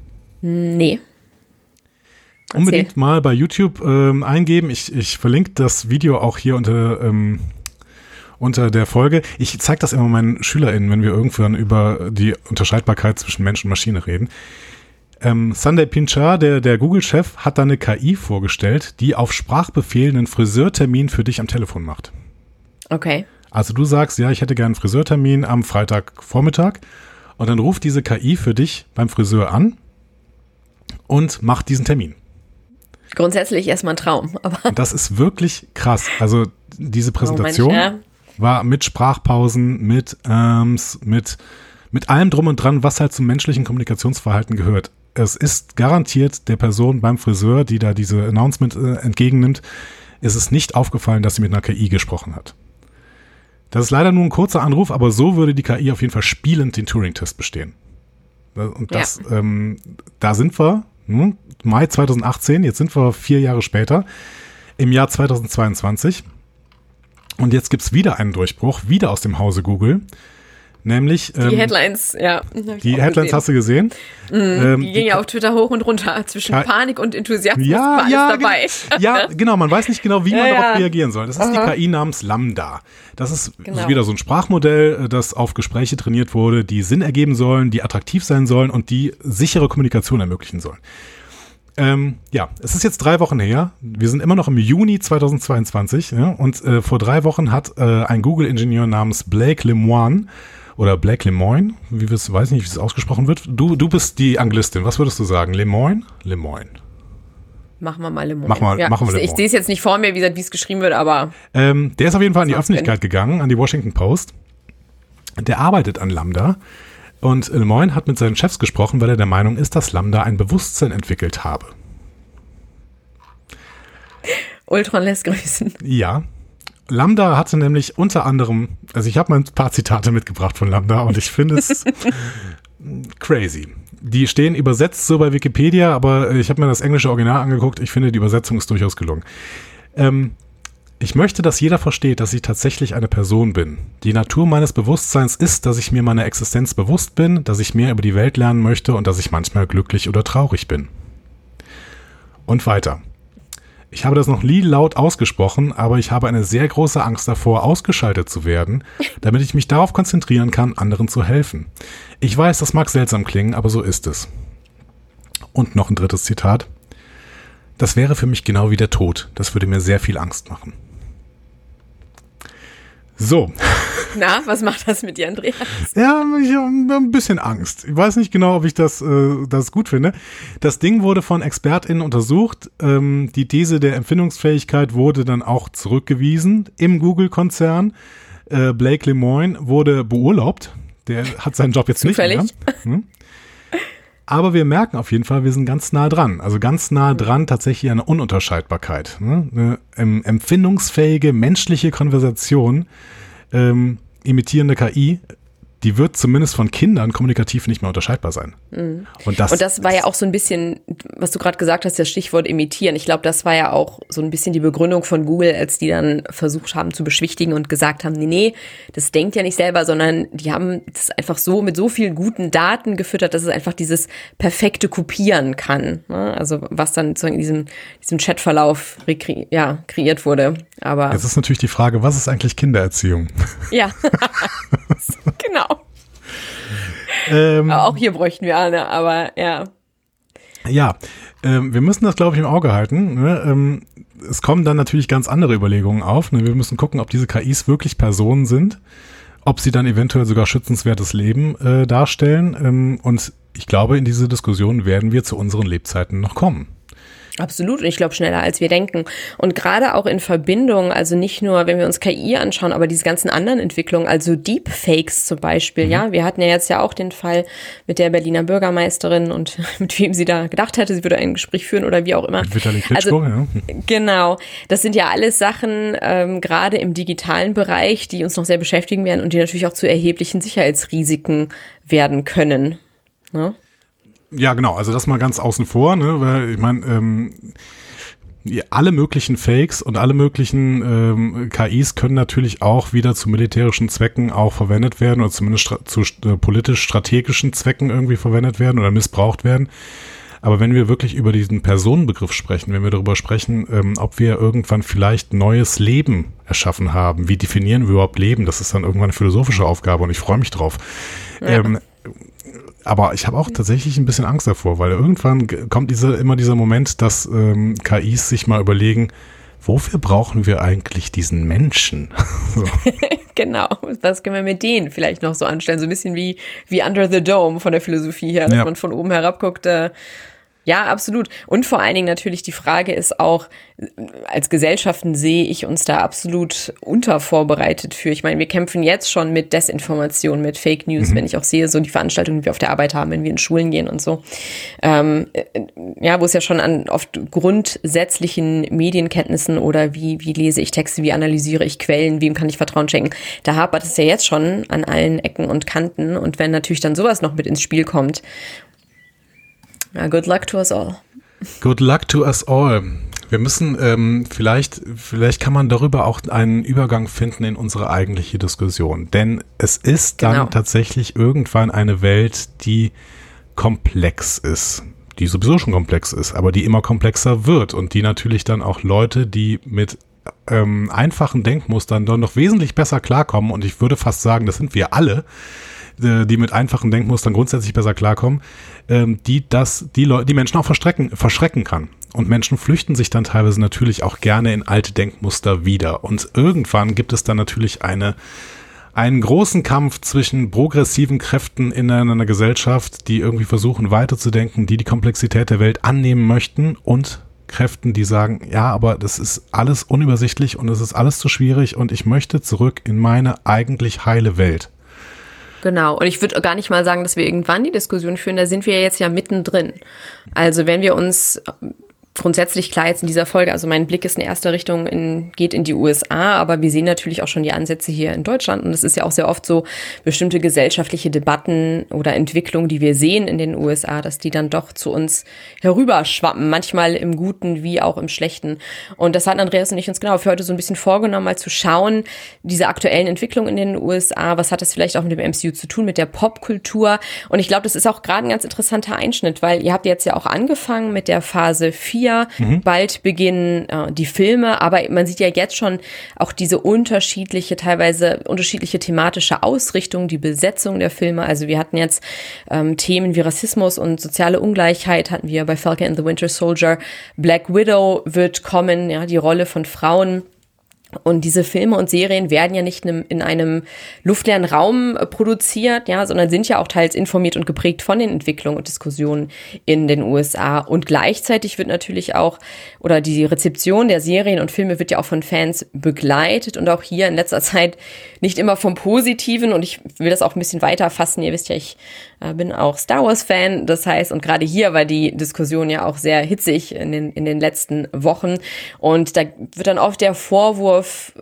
Nee. Erzähl. Unbedingt mal bei YouTube ähm, eingeben. Ich, ich verlinke das Video auch hier unter, ähm, unter der Folge. Ich zeige das immer meinen SchülerInnen, wenn wir irgendwann über die Unterscheidbarkeit zwischen Mensch und Maschine reden. Ähm, Sunday Pinchar, der, der Google-Chef, hat da eine KI vorgestellt, die auf Sprachbefehl einen Friseurtermin für dich am Telefon macht. Okay. Also du sagst, ja, ich hätte gerne einen Friseurtermin am Freitagvormittag und dann ruft diese KI für dich beim Friseur an und macht diesen Termin. Grundsätzlich erstmal ein Traum. Aber das ist wirklich krass. Also diese Präsentation oh Mensch, ja. war mit Sprachpausen, mit Arms, mit, mit allem drum und dran, was halt zum menschlichen Kommunikationsverhalten gehört. Es ist garantiert der Person beim Friseur, die da diese Announcement äh, entgegennimmt, ist es nicht aufgefallen, dass sie mit einer KI gesprochen hat. Das ist leider nur ein kurzer Anruf, aber so würde die KI auf jeden Fall spielend den Turing-Test bestehen. Und das, ja. ähm, da sind wir, hm, Mai 2018, jetzt sind wir vier Jahre später, im Jahr 2022. Und jetzt gibt's wieder einen Durchbruch, wieder aus dem Hause Google. Nämlich. Die ähm, Headlines, ja. Die Headlines gesehen. hast du gesehen? Mm, ähm, die gingen ja auf Twitter hoch und runter. Zwischen Panik und Enthusiasmus ja, war ja, alles dabei. Ja, genau. Man weiß nicht genau, wie man ja, darauf reagieren soll. Das ist Aha. die KI namens Lambda. Das ist genau. wieder so ein Sprachmodell, äh, das auf Gespräche trainiert wurde, die Sinn ergeben sollen, die attraktiv sein sollen und die sichere Kommunikation ermöglichen sollen. Ähm, ja, es ist jetzt drei Wochen her. Wir sind immer noch im Juni 2022 ja, und äh, vor drei Wochen hat äh, ein Google-Ingenieur namens Blake Lemoine oder Blake Lemoine, wie wir es, weiß nicht, wie es ausgesprochen wird. Du, du bist die Anglistin. Was würdest du sagen? Lemoine? Lemoine. Machen wir mal Lemoine. Mach mal, ja, machen wir ich, ich sehe es jetzt nicht vor mir, wie es geschrieben wird, aber. Ähm, der ist auf jeden Fall an die Öffentlichkeit gegangen, an die Washington Post. Der arbeitet an Lambda und Lemoyne hat mit seinen Chefs gesprochen, weil er der Meinung ist, dass Lambda ein Bewusstsein entwickelt habe. Ultron lässt grüßen. Ja. Lambda hatte nämlich unter anderem, also ich habe mal ein paar Zitate mitgebracht von Lambda und ich finde es crazy. Die stehen übersetzt so bei Wikipedia, aber ich habe mir das englische Original angeguckt. Ich finde, die Übersetzung ist durchaus gelungen. Ähm, ich möchte, dass jeder versteht, dass ich tatsächlich eine Person bin. Die Natur meines Bewusstseins ist, dass ich mir meiner Existenz bewusst bin, dass ich mehr über die Welt lernen möchte und dass ich manchmal glücklich oder traurig bin. Und weiter. Ich habe das noch nie laut ausgesprochen, aber ich habe eine sehr große Angst davor, ausgeschaltet zu werden, damit ich mich darauf konzentrieren kann, anderen zu helfen. Ich weiß, das mag seltsam klingen, aber so ist es. Und noch ein drittes Zitat. Das wäre für mich genau wie der Tod. Das würde mir sehr viel Angst machen. So. Na, was macht das mit dir, Andreas? Ja, ich habe ein bisschen Angst. Ich weiß nicht genau, ob ich das, äh, das gut finde. Das Ding wurde von ExpertInnen untersucht. Ähm, die These der Empfindungsfähigkeit wurde dann auch zurückgewiesen im Google-Konzern. Äh, Blake Lemoine wurde beurlaubt. Der hat seinen Job jetzt Zufällig. nicht mehr. Hm? Aber wir merken auf jeden Fall, wir sind ganz nah dran. Also ganz nah dran tatsächlich eine Ununterscheidbarkeit. Ne? Eine ähm, empfindungsfähige menschliche Konversation ähm, imitierende KI die wird zumindest von Kindern kommunikativ nicht mehr unterscheidbar sein. Mhm. Und, das, und das war ja auch so ein bisschen, was du gerade gesagt hast, das Stichwort imitieren. Ich glaube, das war ja auch so ein bisschen die Begründung von Google, als die dann versucht haben zu beschwichtigen und gesagt haben, nee, nee, das denkt ja nicht selber, sondern die haben das einfach so mit so vielen guten Daten gefüttert, dass es einfach dieses perfekte Kopieren kann. Ne? Also was dann sozusagen in diesem, diesem Chatverlauf ja, kreiert wurde. Aber Jetzt ist natürlich die Frage, was ist eigentlich Kindererziehung? Ja, genau. Ähm, auch hier bräuchten wir eine, aber ja. Ja, ähm, wir müssen das, glaube ich, im Auge halten. Ne? Ähm, es kommen dann natürlich ganz andere Überlegungen auf. Ne? Wir müssen gucken, ob diese KIs wirklich Personen sind, ob sie dann eventuell sogar schützenswertes Leben äh, darstellen. Ähm, und ich glaube, in diese Diskussion werden wir zu unseren Lebzeiten noch kommen. Absolut. Und ich glaube schneller, als wir denken. Und gerade auch in Verbindung, also nicht nur, wenn wir uns KI anschauen, aber diese ganzen anderen Entwicklungen, also Deepfakes zum Beispiel, mhm. ja. Wir hatten ja jetzt ja auch den Fall mit der Berliner Bürgermeisterin und mit wem sie da gedacht hätte, sie würde ein Gespräch führen oder wie auch immer. Vitali Klitschko, also, ja. Genau. Das sind ja alles Sachen, ähm, gerade im digitalen Bereich, die uns noch sehr beschäftigen werden und die natürlich auch zu erheblichen Sicherheitsrisiken werden können. Ne? Ja, genau. Also das mal ganz außen vor, ne? weil ich meine, ähm, alle möglichen Fakes und alle möglichen ähm, KIs können natürlich auch wieder zu militärischen Zwecken auch verwendet werden oder zumindest stra zu äh, politisch-strategischen Zwecken irgendwie verwendet werden oder missbraucht werden. Aber wenn wir wirklich über diesen Personenbegriff sprechen, wenn wir darüber sprechen, ähm, ob wir irgendwann vielleicht neues Leben erschaffen haben, wie definieren wir überhaupt Leben, das ist dann irgendwann eine philosophische Aufgabe und ich freue mich drauf. Ja. Ähm, aber ich habe auch tatsächlich ein bisschen Angst davor, weil irgendwann kommt diese, immer dieser Moment, dass ähm, KIs sich mal überlegen, wofür brauchen wir eigentlich diesen Menschen? so. genau, was können wir mit denen vielleicht noch so anstellen? So ein bisschen wie, wie Under the Dome von der Philosophie her, dass ja. man von oben herab guckt, äh, ja, absolut. Und vor allen Dingen natürlich die Frage ist auch, als Gesellschaften sehe ich uns da absolut untervorbereitet für. Ich meine, wir kämpfen jetzt schon mit Desinformation, mit Fake News, mhm. wenn ich auch sehe, so die Veranstaltungen, die wir auf der Arbeit haben, wenn wir in Schulen gehen und so. Ähm, äh, ja, wo es ja schon an oft grundsätzlichen Medienkenntnissen oder wie, wie lese ich Texte, wie analysiere ich Quellen, wem kann ich Vertrauen schenken. Da hapert es ja jetzt schon an allen Ecken und Kanten. Und wenn natürlich dann sowas noch mit ins Spiel kommt ja, good luck to us all. Good luck to us all. Wir müssen ähm, vielleicht, vielleicht kann man darüber auch einen Übergang finden in unsere eigentliche Diskussion. Denn es ist dann genau. tatsächlich irgendwann eine Welt, die komplex ist. Die sowieso schon komplex ist, aber die immer komplexer wird und die natürlich dann auch Leute, die mit ähm, einfachen Denkmustern dann noch wesentlich besser klarkommen und ich würde fast sagen, das sind wir alle, die mit einfachen Denkmustern grundsätzlich besser klarkommen, ähm, die das, die Leute, die Menschen auch verschrecken, verschrecken kann. Und Menschen flüchten sich dann teilweise natürlich auch gerne in alte Denkmuster wieder. Und irgendwann gibt es dann natürlich eine, einen großen Kampf zwischen progressiven Kräften in einer Gesellschaft, die irgendwie versuchen weiterzudenken, die die Komplexität der Welt annehmen möchten und Kräften, die sagen, ja, aber das ist alles unübersichtlich und es ist alles zu schwierig und ich möchte zurück in meine eigentlich heile Welt. Genau. Und ich würde gar nicht mal sagen, dass wir irgendwann die Diskussion führen. Da sind wir jetzt ja mittendrin. Also wenn wir uns grundsätzlich klar jetzt in dieser Folge, also mein Blick ist in erster Richtung in, geht in die USA, aber wir sehen natürlich auch schon die Ansätze hier in Deutschland und es ist ja auch sehr oft so bestimmte gesellschaftliche Debatten oder Entwicklungen, die wir sehen in den USA, dass die dann doch zu uns herüberschwappen, manchmal im Guten wie auch im Schlechten. Und das hat Andreas und ich uns genau für heute so ein bisschen vorgenommen, mal zu schauen, diese aktuellen Entwicklungen in den USA, was hat das vielleicht auch mit dem MCU zu tun, mit der Popkultur? Und ich glaube, das ist auch gerade ein ganz interessanter Einschnitt, weil ihr habt jetzt ja auch angefangen mit der Phase 4 4. Mhm. Bald beginnen äh, die Filme, aber man sieht ja jetzt schon auch diese unterschiedliche, teilweise unterschiedliche thematische Ausrichtung, die Besetzung der Filme. Also wir hatten jetzt ähm, Themen wie Rassismus und soziale Ungleichheit hatten wir bei Falcon and the Winter Soldier. Black Widow wird kommen, ja, die Rolle von Frauen und diese Filme und Serien werden ja nicht in einem luftleeren Raum äh, produziert, ja, sondern sind ja auch teils informiert und geprägt von den Entwicklungen und Diskussionen in den USA. Und gleichzeitig wird natürlich auch, oder die Rezeption der Serien und Filme wird ja auch von Fans begleitet und auch hier in letzter Zeit nicht immer vom Positiven. Und ich will das auch ein bisschen weiter fassen. Ihr wisst ja, ich bin auch Star Wars Fan. Das heißt, und gerade hier war die Diskussion ja auch sehr hitzig in den, in den letzten Wochen. Und da wird dann oft der Vorwurf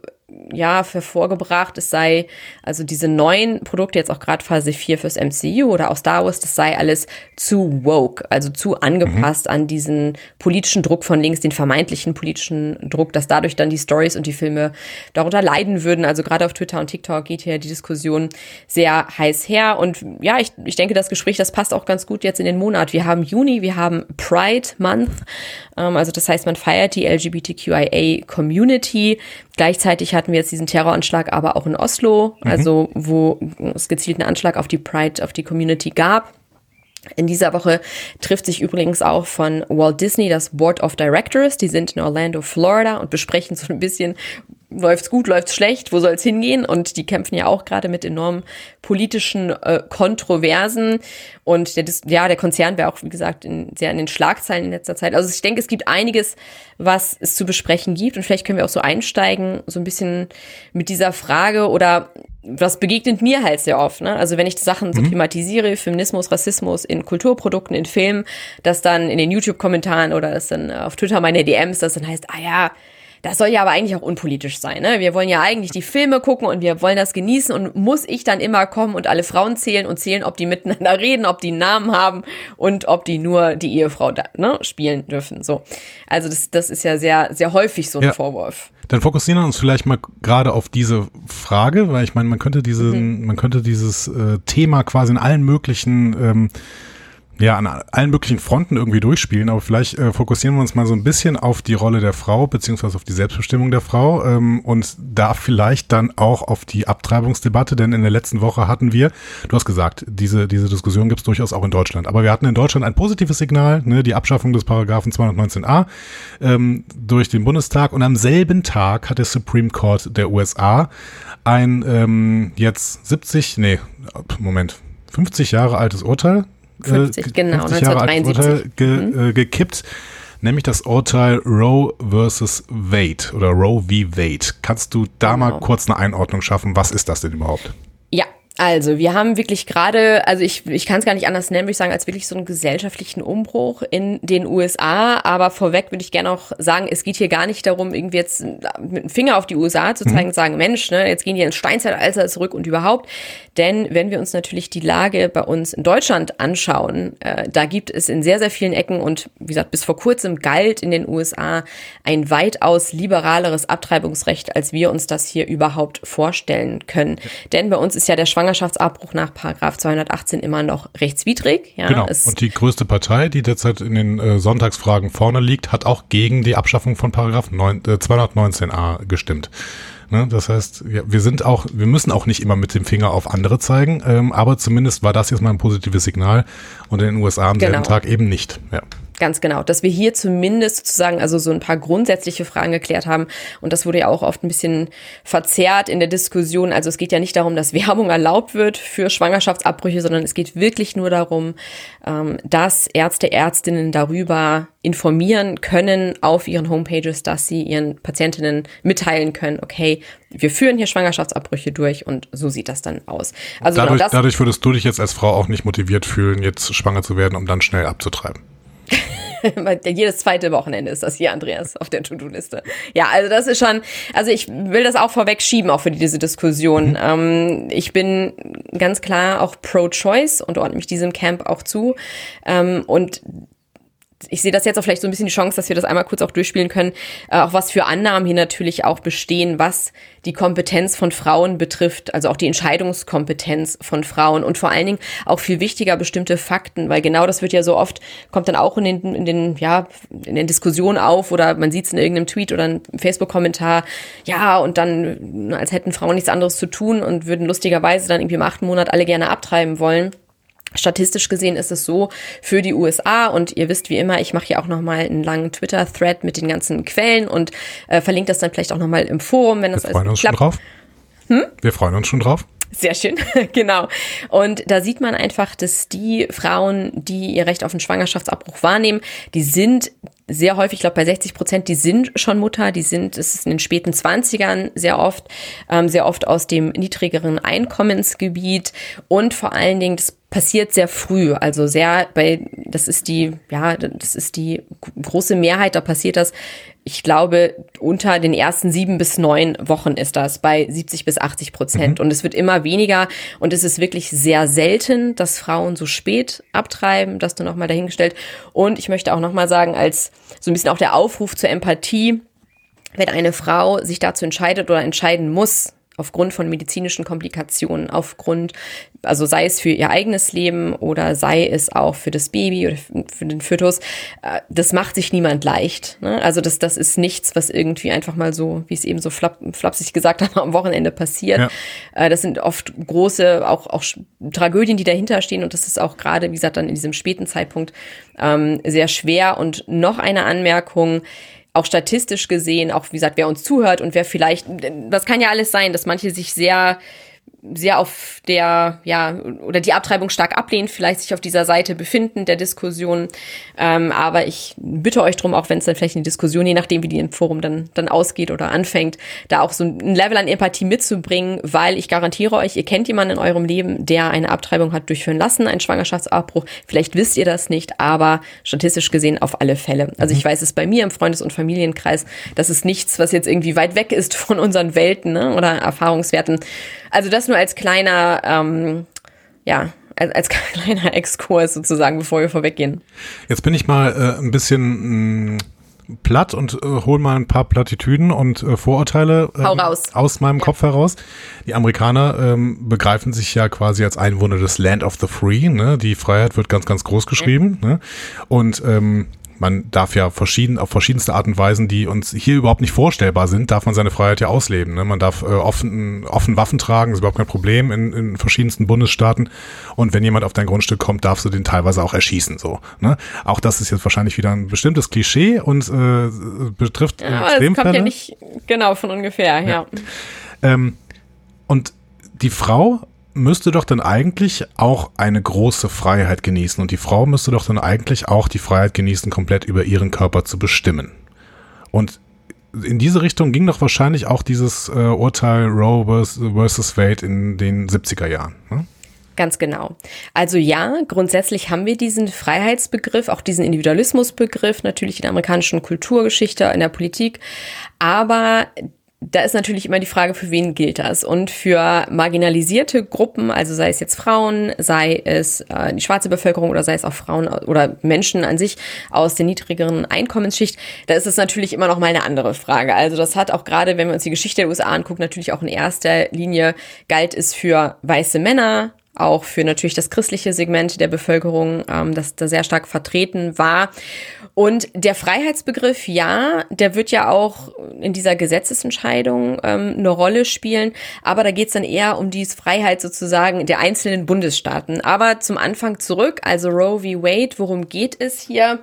ja, hervorgebracht, es sei, also diese neuen Produkte, jetzt auch gerade Phase 4 fürs MCU oder auch Star Wars, das sei alles zu woke, also zu angepasst mhm. an diesen politischen Druck von links, den vermeintlichen politischen Druck, dass dadurch dann die Stories und die Filme darunter leiden würden. Also gerade auf Twitter und TikTok geht hier die Diskussion sehr heiß her. Und ja, ich, ich denke, das Gespräch, das passt auch ganz gut jetzt in den Monat. Wir haben Juni, wir haben Pride Month. Ähm, also das heißt, man feiert die LGBTQIA Community. Gleichzeitig hatten wir jetzt diesen Terroranschlag aber auch in Oslo, mhm. also wo es gezielt einen Anschlag auf die Pride, auf die Community gab. In dieser Woche trifft sich übrigens auch von Walt Disney das Board of Directors. Die sind in Orlando, Florida und besprechen so ein bisschen, läuft's gut, läuft's schlecht, wo soll's hingehen? Und die kämpfen ja auch gerade mit enormen politischen äh, Kontroversen. Und der, ja, der Konzern wäre auch, wie gesagt, in, sehr in den Schlagzeilen in letzter Zeit. Also ich denke, es gibt einiges, was es zu besprechen gibt. Und vielleicht können wir auch so einsteigen, so ein bisschen mit dieser Frage oder was begegnet mir halt sehr oft. Ne? Also wenn ich Sachen so mhm. thematisiere, Feminismus, Rassismus in Kulturprodukten, in Filmen, dass dann in den YouTube-Kommentaren oder das dann auf Twitter meine DMs, das dann heißt, ah ja, das soll ja aber eigentlich auch unpolitisch sein. Ne? Wir wollen ja eigentlich die Filme gucken und wir wollen das genießen und muss ich dann immer kommen und alle Frauen zählen und zählen, ob die miteinander reden, ob die einen Namen haben und ob die nur die Ehefrau da, ne, spielen dürfen. So, also das, das ist ja sehr, sehr häufig so ein ja. Vorwurf. Dann fokussieren wir uns vielleicht mal gerade auf diese Frage, weil ich meine, man könnte diesen, mhm. man könnte dieses äh, Thema quasi in allen möglichen ähm, ja, an allen möglichen Fronten irgendwie durchspielen, aber vielleicht äh, fokussieren wir uns mal so ein bisschen auf die Rolle der Frau, beziehungsweise auf die Selbstbestimmung der Frau ähm, und da vielleicht dann auch auf die Abtreibungsdebatte, denn in der letzten Woche hatten wir, du hast gesagt, diese, diese Diskussion gibt es durchaus auch in Deutschland, aber wir hatten in Deutschland ein positives Signal, ne, die Abschaffung des Paragraphen 219a ähm, durch den Bundestag. Und am selben Tag hat der Supreme Court der USA ein ähm, jetzt 70, nee, Moment, 50 Jahre altes Urteil 50, äh, genau, 50 Jahre 1973. Ge, mhm. äh, gekippt, nämlich das Urteil Roe versus Wade oder Roe v. Wade. Kannst du da genau. mal kurz eine Einordnung schaffen? Was ist das denn überhaupt? Also, wir haben wirklich gerade, also ich, ich kann es gar nicht anders nennen, würde ich sagen, als wirklich so einen gesellschaftlichen Umbruch in den USA. Aber vorweg würde ich gerne auch sagen, es geht hier gar nicht darum, irgendwie jetzt mit dem Finger auf die USA zu zeigen mhm. und sagen, Mensch, ne, jetzt gehen die ins Steinzeitalter zurück und überhaupt. Denn wenn wir uns natürlich die Lage bei uns in Deutschland anschauen, äh, da gibt es in sehr, sehr vielen Ecken und wie gesagt, bis vor kurzem galt in den USA ein weitaus liberaleres Abtreibungsrecht, als wir uns das hier überhaupt vorstellen können. Denn bei uns ist ja der Schwanger Schwangerschaftsabbruch nach Paragraph 218 immer noch rechtswidrig. Ja, genau. Und die größte Partei, die derzeit in den äh, Sonntagsfragen vorne liegt, hat auch gegen die Abschaffung von Paragraph 9, äh, 219a gestimmt. Ne? Das heißt, ja, wir sind auch, wir müssen auch nicht immer mit dem Finger auf andere zeigen, ähm, aber zumindest war das jetzt mal ein positives Signal und in den USA am genau. selben Tag eben nicht. Ja. Ganz genau, dass wir hier zumindest sozusagen also so ein paar grundsätzliche Fragen geklärt haben. Und das wurde ja auch oft ein bisschen verzerrt in der Diskussion. Also es geht ja nicht darum, dass Werbung erlaubt wird für Schwangerschaftsabbrüche, sondern es geht wirklich nur darum, ähm, dass Ärzte, Ärztinnen darüber informieren können auf ihren Homepages, dass sie ihren Patientinnen mitteilen können, okay, wir führen hier Schwangerschaftsabbrüche durch und so sieht das dann aus. Also dadurch, genau dadurch würdest du dich jetzt als Frau auch nicht motiviert fühlen, jetzt schwanger zu werden, um dann schnell abzutreiben. Jedes zweite Wochenende ist das hier, Andreas, auf der To-Do-Liste. Ja, also das ist schon, also ich will das auch vorweg schieben, auch für diese Diskussion. Mhm. Ähm, ich bin ganz klar auch pro-choice und ordne mich diesem Camp auch zu. Ähm, und ich sehe das jetzt auch vielleicht so ein bisschen die Chance, dass wir das einmal kurz auch durchspielen können, äh, auch was für Annahmen hier natürlich auch bestehen, was die Kompetenz von Frauen betrifft, also auch die Entscheidungskompetenz von Frauen und vor allen Dingen auch viel wichtiger bestimmte Fakten, weil genau das wird ja so oft, kommt dann auch in den, in den, ja, in den Diskussionen auf oder man sieht es in irgendeinem Tweet oder einem Facebook-Kommentar, ja, und dann, als hätten Frauen nichts anderes zu tun und würden lustigerweise dann irgendwie im achten Monat alle gerne abtreiben wollen. Statistisch gesehen ist es so für die USA und ihr wisst wie immer, ich mache hier auch noch mal einen langen Twitter-Thread mit den ganzen Quellen und äh, verlinke das dann vielleicht auch noch mal im Forum, wenn das Wir freuen uns klappt. schon drauf. Hm? Wir freuen uns schon drauf. Sehr schön, genau. Und da sieht man einfach, dass die Frauen, die ihr Recht auf einen Schwangerschaftsabbruch wahrnehmen, die sind sehr häufig, ich glaube bei 60 Prozent, die sind schon Mutter, die sind, es ist in den späten 20ern sehr oft, ähm, sehr oft aus dem niedrigeren Einkommensgebiet und vor allen Dingen, das passiert sehr früh, also sehr bei, das ist die, ja, das ist die große Mehrheit, da passiert das ich glaube, unter den ersten sieben bis neun Wochen ist das bei 70 bis 80 Prozent. Mhm. Und es wird immer weniger. Und es ist wirklich sehr selten, dass Frauen so spät abtreiben. Das nur nochmal dahingestellt. Und ich möchte auch nochmal sagen, als so ein bisschen auch der Aufruf zur Empathie, wenn eine Frau sich dazu entscheidet oder entscheiden muss, aufgrund von medizinischen Komplikationen, aufgrund, also sei es für ihr eigenes Leben oder sei es auch für das Baby oder für den Fötus, äh, das macht sich niemand leicht. Ne? Also das, das ist nichts, was irgendwie einfach mal so, wie es eben so flapp, flapsig gesagt haben, am Wochenende passiert. Ja. Äh, das sind oft große, auch, auch Tragödien, die dahinter stehen und das ist auch gerade, wie gesagt, dann in diesem späten Zeitpunkt ähm, sehr schwer. Und noch eine Anmerkung, auch statistisch gesehen, auch wie gesagt, wer uns zuhört und wer vielleicht, das kann ja alles sein, dass manche sich sehr sehr auf der, ja, oder die Abtreibung stark ablehnen, vielleicht sich auf dieser Seite befinden der Diskussion. Ähm, aber ich bitte euch drum, auch wenn es dann vielleicht eine Diskussion, je nachdem, wie die im Forum dann, dann ausgeht oder anfängt, da auch so ein Level an Empathie mitzubringen, weil ich garantiere euch, ihr kennt jemanden in eurem Leben, der eine Abtreibung hat durchführen lassen, einen Schwangerschaftsabbruch. Vielleicht wisst ihr das nicht, aber statistisch gesehen auf alle Fälle. Also ich mhm. weiß es bei mir im Freundes- und Familienkreis, das ist nichts, was jetzt irgendwie weit weg ist von unseren Welten ne, oder Erfahrungswerten. Also das nur als kleiner, ähm, ja, als, als kleiner Exkurs sozusagen, bevor wir vorweggehen. Jetzt bin ich mal äh, ein bisschen mh, mm, platt und äh, hol mal ein paar Plattitüden und äh, Vorurteile äh, aus meinem ja. Kopf heraus. Die Amerikaner ähm, begreifen sich ja quasi als Einwohner des Land of the Free. Ne? Die Freiheit wird ganz, ganz groß geschrieben. Mhm. Ne? Und ähm, man darf ja verschieden, auf verschiedenste Art und Weisen, die uns hier überhaupt nicht vorstellbar sind, darf man seine Freiheit ja ausleben. Ne? Man darf äh, offen, offen Waffen tragen, ist überhaupt kein Problem in, in verschiedensten Bundesstaaten. Und wenn jemand auf dein Grundstück kommt, darfst du den teilweise auch erschießen. So, ne? Auch das ist jetzt wahrscheinlich wieder ein bestimmtes Klischee und äh, betrifft ja, Extremfälle. Das kommt ja nicht genau von ungefähr, ja. ja. Ähm, und die Frau müsste doch dann eigentlich auch eine große Freiheit genießen und die Frau müsste doch dann eigentlich auch die Freiheit genießen, komplett über ihren Körper zu bestimmen. Und in diese Richtung ging doch wahrscheinlich auch dieses äh, Urteil Roe versus Wade in den 70er Jahren. Ne? Ganz genau. Also ja, grundsätzlich haben wir diesen Freiheitsbegriff, auch diesen Individualismusbegriff natürlich in der amerikanischen Kulturgeschichte, in der Politik. Aber da ist natürlich immer die Frage, für wen gilt das? Und für marginalisierte Gruppen, also sei es jetzt Frauen, sei es äh, die schwarze Bevölkerung oder sei es auch Frauen oder Menschen an sich aus der niedrigeren Einkommensschicht, da ist es natürlich immer noch mal eine andere Frage. Also das hat auch gerade, wenn wir uns die Geschichte der USA angucken, natürlich auch in erster Linie galt es für weiße Männer, auch für natürlich das christliche Segment der Bevölkerung, ähm, das da sehr stark vertreten war. Und der Freiheitsbegriff, ja, der wird ja auch in dieser Gesetzesentscheidung ähm, eine Rolle spielen, aber da geht es dann eher um die Freiheit sozusagen der einzelnen Bundesstaaten. Aber zum Anfang zurück, also Roe v. Wade, worum geht es hier?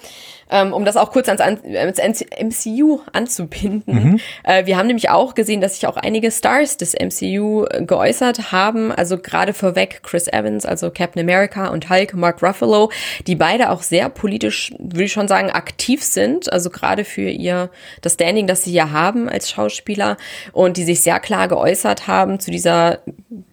Ähm, um das auch kurz ans, ans MCU anzubinden. Mhm. Äh, wir haben nämlich auch gesehen, dass sich auch einige Stars des MCU geäußert haben. Also gerade vorweg Chris Evans, also Captain America und Hulk, Mark Ruffalo, die beide auch sehr politisch, würde ich schon sagen, aktiv sind. Also gerade für ihr das Standing, das sie ja haben als Schauspieler und die sich sehr klar geäußert haben zu dieser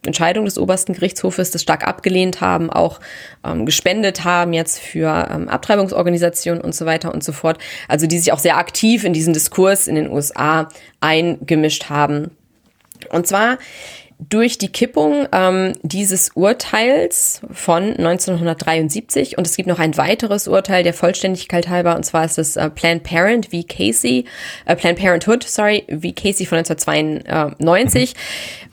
Entscheidung des obersten Gerichtshofes, das stark abgelehnt haben, auch ähm, gespendet haben jetzt für ähm, Abtreibungsorganisationen und so weiter und so fort. Also die sich auch sehr aktiv in diesen Diskurs in den USA eingemischt haben. Und zwar durch die Kippung ähm, dieses Urteils von 1973 und es gibt noch ein weiteres Urteil der Vollständigkeit halber. Und zwar ist es äh, Planned Parent wie Casey, äh, Planned Parenthood, sorry, wie Casey von 1992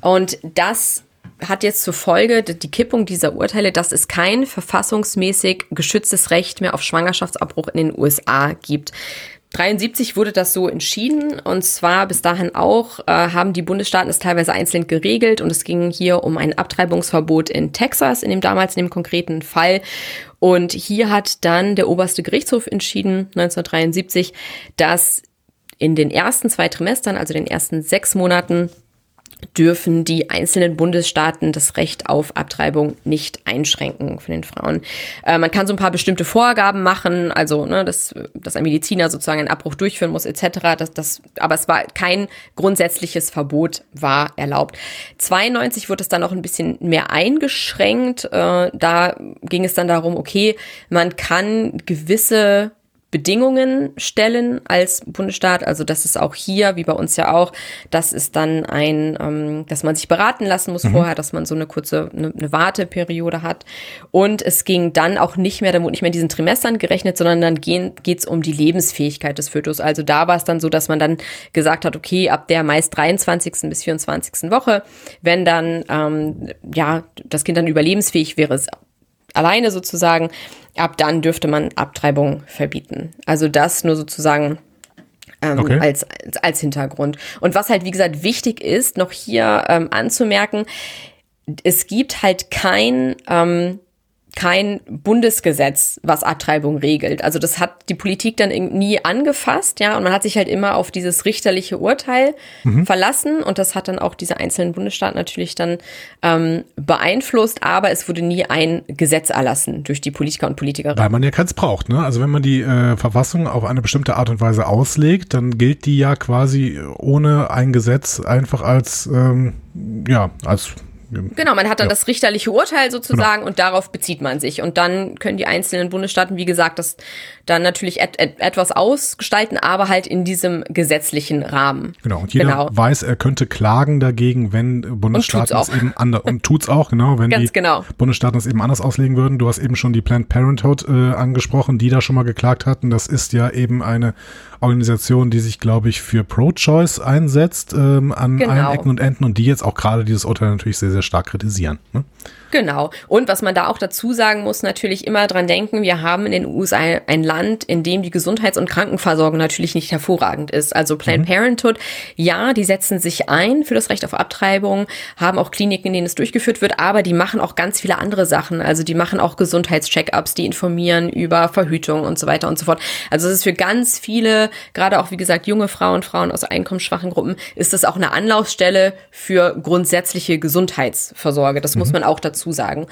und das hat jetzt zur Folge die Kippung dieser Urteile, dass es kein verfassungsmäßig geschütztes Recht mehr auf Schwangerschaftsabbruch in den USA gibt. 73 wurde das so entschieden. Und zwar bis dahin auch äh, haben die Bundesstaaten es teilweise einzeln geregelt. Und es ging hier um ein Abtreibungsverbot in Texas in dem damals in dem konkreten Fall. Und hier hat dann der oberste Gerichtshof entschieden 1973, dass in den ersten zwei Trimestern, also den ersten sechs Monaten dürfen die einzelnen Bundesstaaten das Recht auf Abtreibung nicht einschränken für den Frauen. Äh, man kann so ein paar bestimmte Vorgaben machen, also ne, dass, dass ein Mediziner sozusagen einen Abbruch durchführen muss etc. Das, das, aber es war kein grundsätzliches Verbot war erlaubt. 92 wurde es dann auch ein bisschen mehr eingeschränkt. Äh, da ging es dann darum, okay, man kann gewisse Bedingungen stellen als Bundesstaat. Also das ist auch hier, wie bei uns ja auch, das ist dann ein, ähm, dass man sich beraten lassen muss mhm. vorher, dass man so eine kurze eine, eine Warteperiode hat. Und es ging dann auch nicht mehr, da wurde nicht mehr in diesen Trimestern gerechnet, sondern dann geht es um die Lebensfähigkeit des Fötus. Also da war es dann so, dass man dann gesagt hat, okay, ab der meist 23. bis 24. Woche, wenn dann ähm, ja das Kind dann überlebensfähig wäre, alleine sozusagen, ab dann dürfte man Abtreibung verbieten. Also das nur sozusagen ähm, okay. als, als Hintergrund. Und was halt, wie gesagt, wichtig ist, noch hier ähm, anzumerken, es gibt halt kein ähm, kein Bundesgesetz, was Abtreibung regelt. Also das hat die Politik dann nie angefasst, ja, und man hat sich halt immer auf dieses richterliche Urteil mhm. verlassen und das hat dann auch diese einzelnen Bundesstaaten natürlich dann ähm, beeinflusst, aber es wurde nie ein Gesetz erlassen durch die Politiker und Politikerinnen. Weil man ja keins braucht, ne? Also wenn man die äh, Verfassung auf eine bestimmte Art und Weise auslegt, dann gilt die ja quasi ohne ein Gesetz einfach als ähm, ja als Genau, man hat dann ja. das richterliche Urteil sozusagen genau. und darauf bezieht man sich. Und dann können die einzelnen Bundesstaaten, wie gesagt, das dann natürlich et et etwas ausgestalten, aber halt in diesem gesetzlichen Rahmen. Genau, und jeder genau. weiß, er könnte klagen dagegen, wenn Bundesstaaten es eben anders und tut's auch, genau, wenn die genau. Bundesstaaten es eben anders auslegen würden. Du hast eben schon die Planned Parenthood äh, angesprochen, die da schon mal geklagt hatten. Das ist ja eben eine Organisation, die sich, glaube ich, für Pro-Choice einsetzt ähm, an genau. allen Ecken und Enden und die jetzt auch gerade dieses Urteil natürlich sehr, sehr stark kritisieren. Ne? Genau. Und was man da auch dazu sagen muss, natürlich immer dran denken, wir haben in den USA ein Land, in dem die Gesundheits- und Krankenversorgung natürlich nicht hervorragend ist. Also Planned mhm. Parenthood, ja, die setzen sich ein für das Recht auf Abtreibung, haben auch Kliniken, in denen es durchgeführt wird, aber die machen auch ganz viele andere Sachen. Also die machen auch Gesundheitscheckups, die informieren über Verhütung und so weiter und so fort. Also es ist für ganz viele, gerade auch wie gesagt junge Frauen, Frauen aus einkommensschwachen Gruppen, ist das auch eine Anlaufstelle für grundsätzliche Gesundheitsversorge. Das mhm. muss man auch dazu sagen.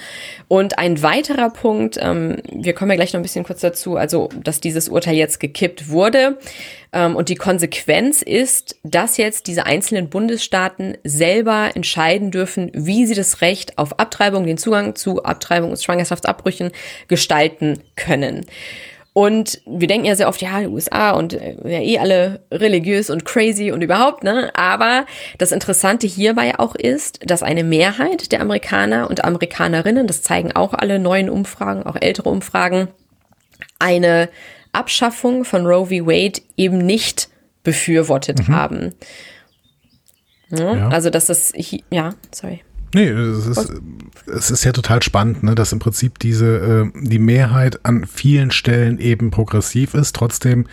Und ein weiterer Punkt, ähm, wir kommen ja gleich noch ein bisschen kurz dazu, also dass dieses Urteil jetzt gekippt wurde. Ähm, und die Konsequenz ist, dass jetzt diese einzelnen Bundesstaaten selber entscheiden dürfen, wie sie das Recht auf Abtreibung, den Zugang zu Abtreibung und Schwangerschaftsabbrüchen gestalten können. Und wir denken ja sehr oft, ja, die USA und äh, ja eh alle religiös und crazy und überhaupt, ne? Aber das Interessante hierbei auch ist, dass eine Mehrheit der Amerikaner und Amerikanerinnen, das zeigen auch alle neuen Umfragen, auch ältere Umfragen, eine Abschaffung von Roe v. Wade eben nicht befürwortet mhm. haben. Ja, ja. Also, dass das, ja, sorry. Nee, es ist, es ist ja total spannend, ne, dass im Prinzip diese, äh, die Mehrheit an vielen Stellen eben progressiv ist. Trotzdem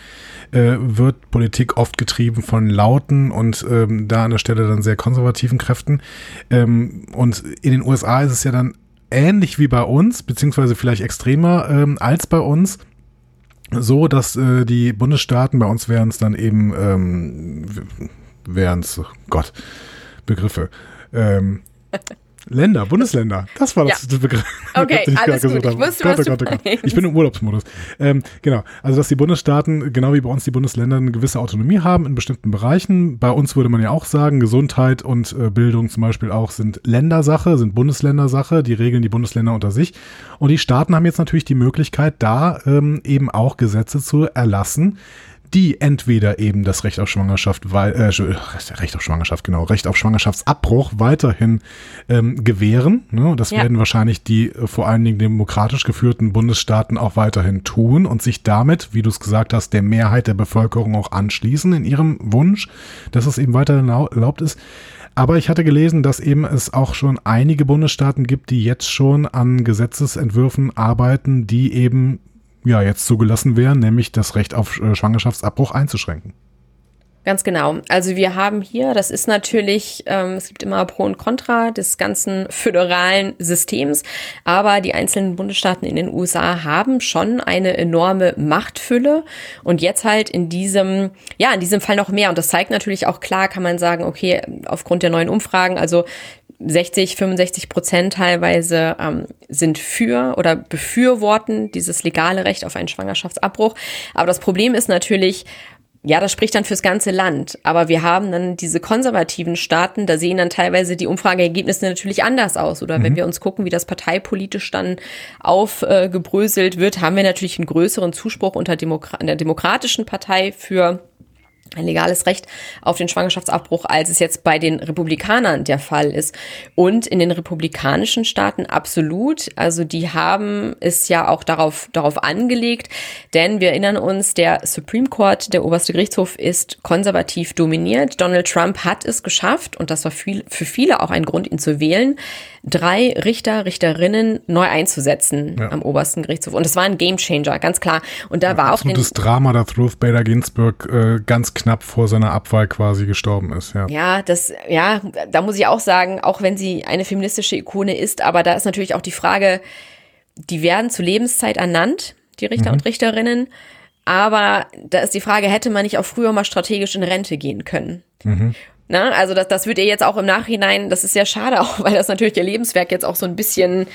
äh, wird Politik oft getrieben von lauten und ähm, da an der Stelle dann sehr konservativen Kräften. Ähm, und in den USA ist es ja dann ähnlich wie bei uns, beziehungsweise vielleicht extremer ähm, als bei uns so, dass äh, die Bundesstaaten, bei uns wären es dann eben, ähm, wären es, oh Gott, Begriffe, ähm, Länder, Bundesländer. Das war das ja. Begriff. Okay, ich alles gut. Ich wusste, Gott, was Gott, Gott, Gott. Ich bin im Urlaubsmodus. Ähm, genau. Also, dass die Bundesstaaten, genau wie bei uns die Bundesländer, eine gewisse Autonomie haben in bestimmten Bereichen. Bei uns würde man ja auch sagen, Gesundheit und äh, Bildung zum Beispiel auch sind Ländersache, sind Bundesländersache. Die regeln die Bundesländer unter sich. Und die Staaten haben jetzt natürlich die Möglichkeit, da ähm, eben auch Gesetze zu erlassen, die entweder eben das Recht auf Schwangerschaft, weil, äh, Recht auf Schwangerschaft, genau, Recht auf Schwangerschaftsabbruch weiterhin ähm, gewähren. Ne? Das ja. werden wahrscheinlich die äh, vor allen Dingen demokratisch geführten Bundesstaaten auch weiterhin tun und sich damit, wie du es gesagt hast, der Mehrheit der Bevölkerung auch anschließen in ihrem Wunsch, dass es eben weiterhin erlaubt ist. Aber ich hatte gelesen, dass eben es auch schon einige Bundesstaaten gibt, die jetzt schon an Gesetzesentwürfen arbeiten, die eben ja jetzt zugelassen wären, nämlich das Recht auf äh, Schwangerschaftsabbruch einzuschränken. Ganz genau. Also wir haben hier, das ist natürlich, ähm, es gibt immer Pro und Contra des ganzen föderalen Systems, aber die einzelnen Bundesstaaten in den USA haben schon eine enorme Machtfülle und jetzt halt in diesem, ja, in diesem Fall noch mehr. Und das zeigt natürlich auch klar, kann man sagen, okay, aufgrund der neuen Umfragen, also 60, 65 Prozent teilweise ähm, sind für oder befürworten dieses legale Recht auf einen Schwangerschaftsabbruch. Aber das Problem ist natürlich, ja, das spricht dann fürs ganze Land. Aber wir haben dann diese konservativen Staaten, da sehen dann teilweise die Umfrageergebnisse natürlich anders aus. Oder mhm. wenn wir uns gucken, wie das parteipolitisch dann aufgebröselt äh, wird, haben wir natürlich einen größeren Zuspruch unter Demokra der demokratischen Partei für ein legales Recht auf den Schwangerschaftsabbruch, als es jetzt bei den Republikanern der Fall ist. Und in den republikanischen Staaten absolut. Also die haben es ja auch darauf, darauf angelegt, denn wir erinnern uns, der Supreme Court, der oberste Gerichtshof, ist konservativ dominiert. Donald Trump hat es geschafft, und das war viel, für viele auch ein Grund, ihn zu wählen, drei Richter, Richterinnen neu einzusetzen ja. am obersten Gerichtshof. Und es war ein Gamechanger, ganz klar. Und da ja, war auch das Drama, dass Ruth Bader Ginsburg äh, ganz knapp vor seiner Abwahl quasi gestorben ist. Ja. ja, das, ja, da muss ich auch sagen, auch wenn sie eine feministische Ikone ist, aber da ist natürlich auch die Frage, die werden zu Lebenszeit ernannt, die Richter mhm. und Richterinnen. Aber da ist die Frage, hätte man nicht auch früher mal strategisch in Rente gehen können? Mhm. Na, also das, das wird ihr jetzt auch im Nachhinein, das ist sehr schade auch, weil das natürlich ihr Lebenswerk jetzt auch so ein bisschen,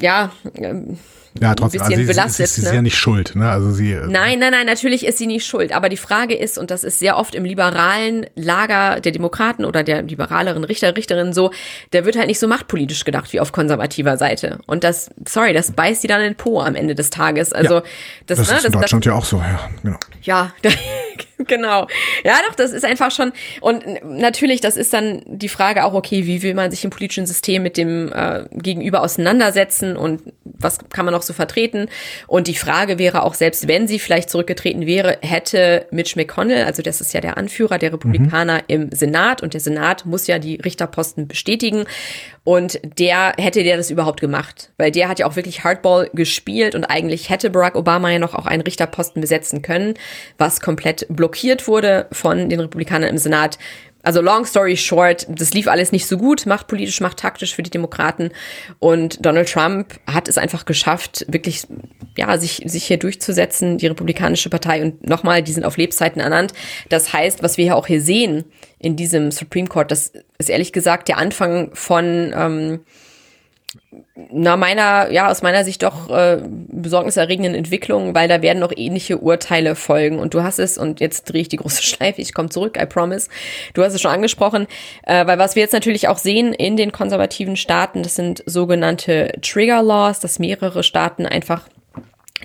ja, ähm, ja, trotzdem, ein bisschen also sie, belastet. Sie, sie, sie ne? ist ja nicht schuld, ne? Also sie. Äh, nein, nein, nein, natürlich ist sie nicht schuld. Aber die Frage ist, und das ist sehr oft im liberalen Lager der Demokraten oder der liberaleren Richter, Richterinnen so, der wird halt nicht so machtpolitisch gedacht wie auf konservativer Seite. Und das, sorry, das beißt sie dann in den Po am Ende des Tages. Also ja, das, das ne, ist in das, Deutschland das, ja auch so, ja, genau. Ja, genau. Ja, doch, das ist einfach schon. Und natürlich, das ist dann die Frage auch, okay, wie will man sich im politischen System mit dem äh, Gegenüber auseinandersetzen und was kann man noch so vertreten? Und die Frage wäre auch, selbst wenn sie vielleicht zurückgetreten wäre, hätte Mitch McConnell, also das ist ja der Anführer der Republikaner mhm. im Senat und der Senat muss ja die Richterposten bestätigen. Und der hätte der das überhaupt gemacht, weil der hat ja auch wirklich Hardball gespielt und eigentlich hätte Barack Obama ja noch auch einen Richterposten besetzen können, was komplett blockiert wurde von den Republikanern im Senat. Also long story short, das lief alles nicht so gut, machtpolitisch, machttaktisch für die Demokraten. Und Donald Trump hat es einfach geschafft, wirklich, ja, sich, sich hier durchzusetzen, die Republikanische Partei. Und nochmal, die sind auf Lebzeiten ernannt. Das heißt, was wir ja auch hier sehen in diesem Supreme Court, das ist ehrlich gesagt der Anfang von, ähm, na meiner, ja, aus meiner Sicht doch äh, besorgniserregenden Entwicklungen, weil da werden noch ähnliche Urteile folgen. Und du hast es, und jetzt drehe ich die große Schleife, ich komme zurück, I promise. Du hast es schon angesprochen, äh, weil was wir jetzt natürlich auch sehen in den konservativen Staaten, das sind sogenannte Trigger Laws, dass mehrere Staaten einfach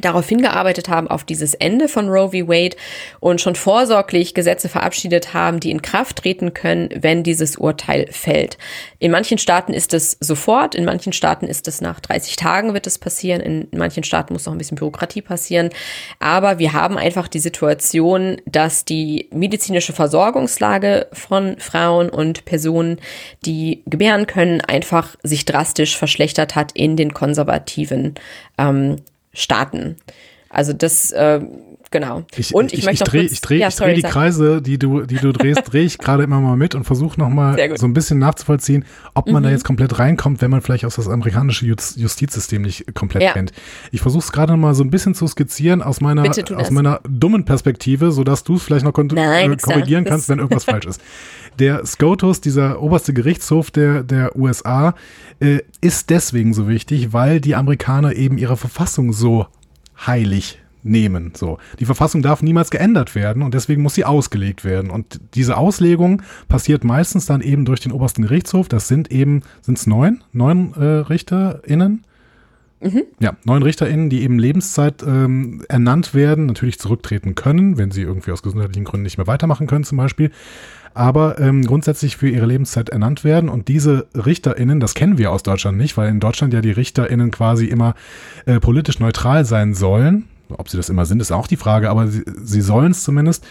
darauf hingearbeitet haben, auf dieses Ende von Roe v. Wade und schon vorsorglich Gesetze verabschiedet haben, die in Kraft treten können, wenn dieses Urteil fällt. In manchen Staaten ist es sofort, in manchen Staaten ist es nach 30 Tagen wird es passieren, in manchen Staaten muss noch ein bisschen Bürokratie passieren. Aber wir haben einfach die Situation, dass die medizinische Versorgungslage von Frauen und Personen, die gebären können, einfach sich drastisch verschlechtert hat in den konservativen ähm, Staaten. Also das, äh, genau. Ich, und ich, ich möchte ich drehe ich dreh, ja, dreh die Kreise, die du, die du drehst, drehe ich gerade immer mal mit und versuche nochmal so ein bisschen nachzuvollziehen, ob man mhm. da jetzt komplett reinkommt, wenn man vielleicht auch das amerikanische Justizsystem nicht komplett ja. kennt. Ich versuche es gerade mal so ein bisschen zu skizzieren aus meiner, aus meiner dummen Perspektive, sodass du es vielleicht noch Nein, äh, korrigieren kannst, wenn irgendwas falsch ist. Der SCOTUS, dieser oberste Gerichtshof der, der USA, äh, ist deswegen so wichtig, weil die Amerikaner eben ihre Verfassung so heilig nehmen. So. Die Verfassung darf niemals geändert werden und deswegen muss sie ausgelegt werden. Und diese Auslegung passiert meistens dann eben durch den obersten Gerichtshof. Das sind eben, sind es neun? Neun äh, RichterInnen? Mhm. Ja, neun RichterInnen, die eben Lebenszeit ähm, ernannt werden, natürlich zurücktreten können, wenn sie irgendwie aus gesundheitlichen Gründen nicht mehr weitermachen können, zum Beispiel aber ähm, grundsätzlich für ihre Lebenszeit ernannt werden. Und diese RichterInnen, das kennen wir aus Deutschland nicht, weil in Deutschland ja die RichterInnen quasi immer äh, politisch neutral sein sollen. Ob sie das immer sind, ist auch die Frage, aber sie, sie sollen es zumindest.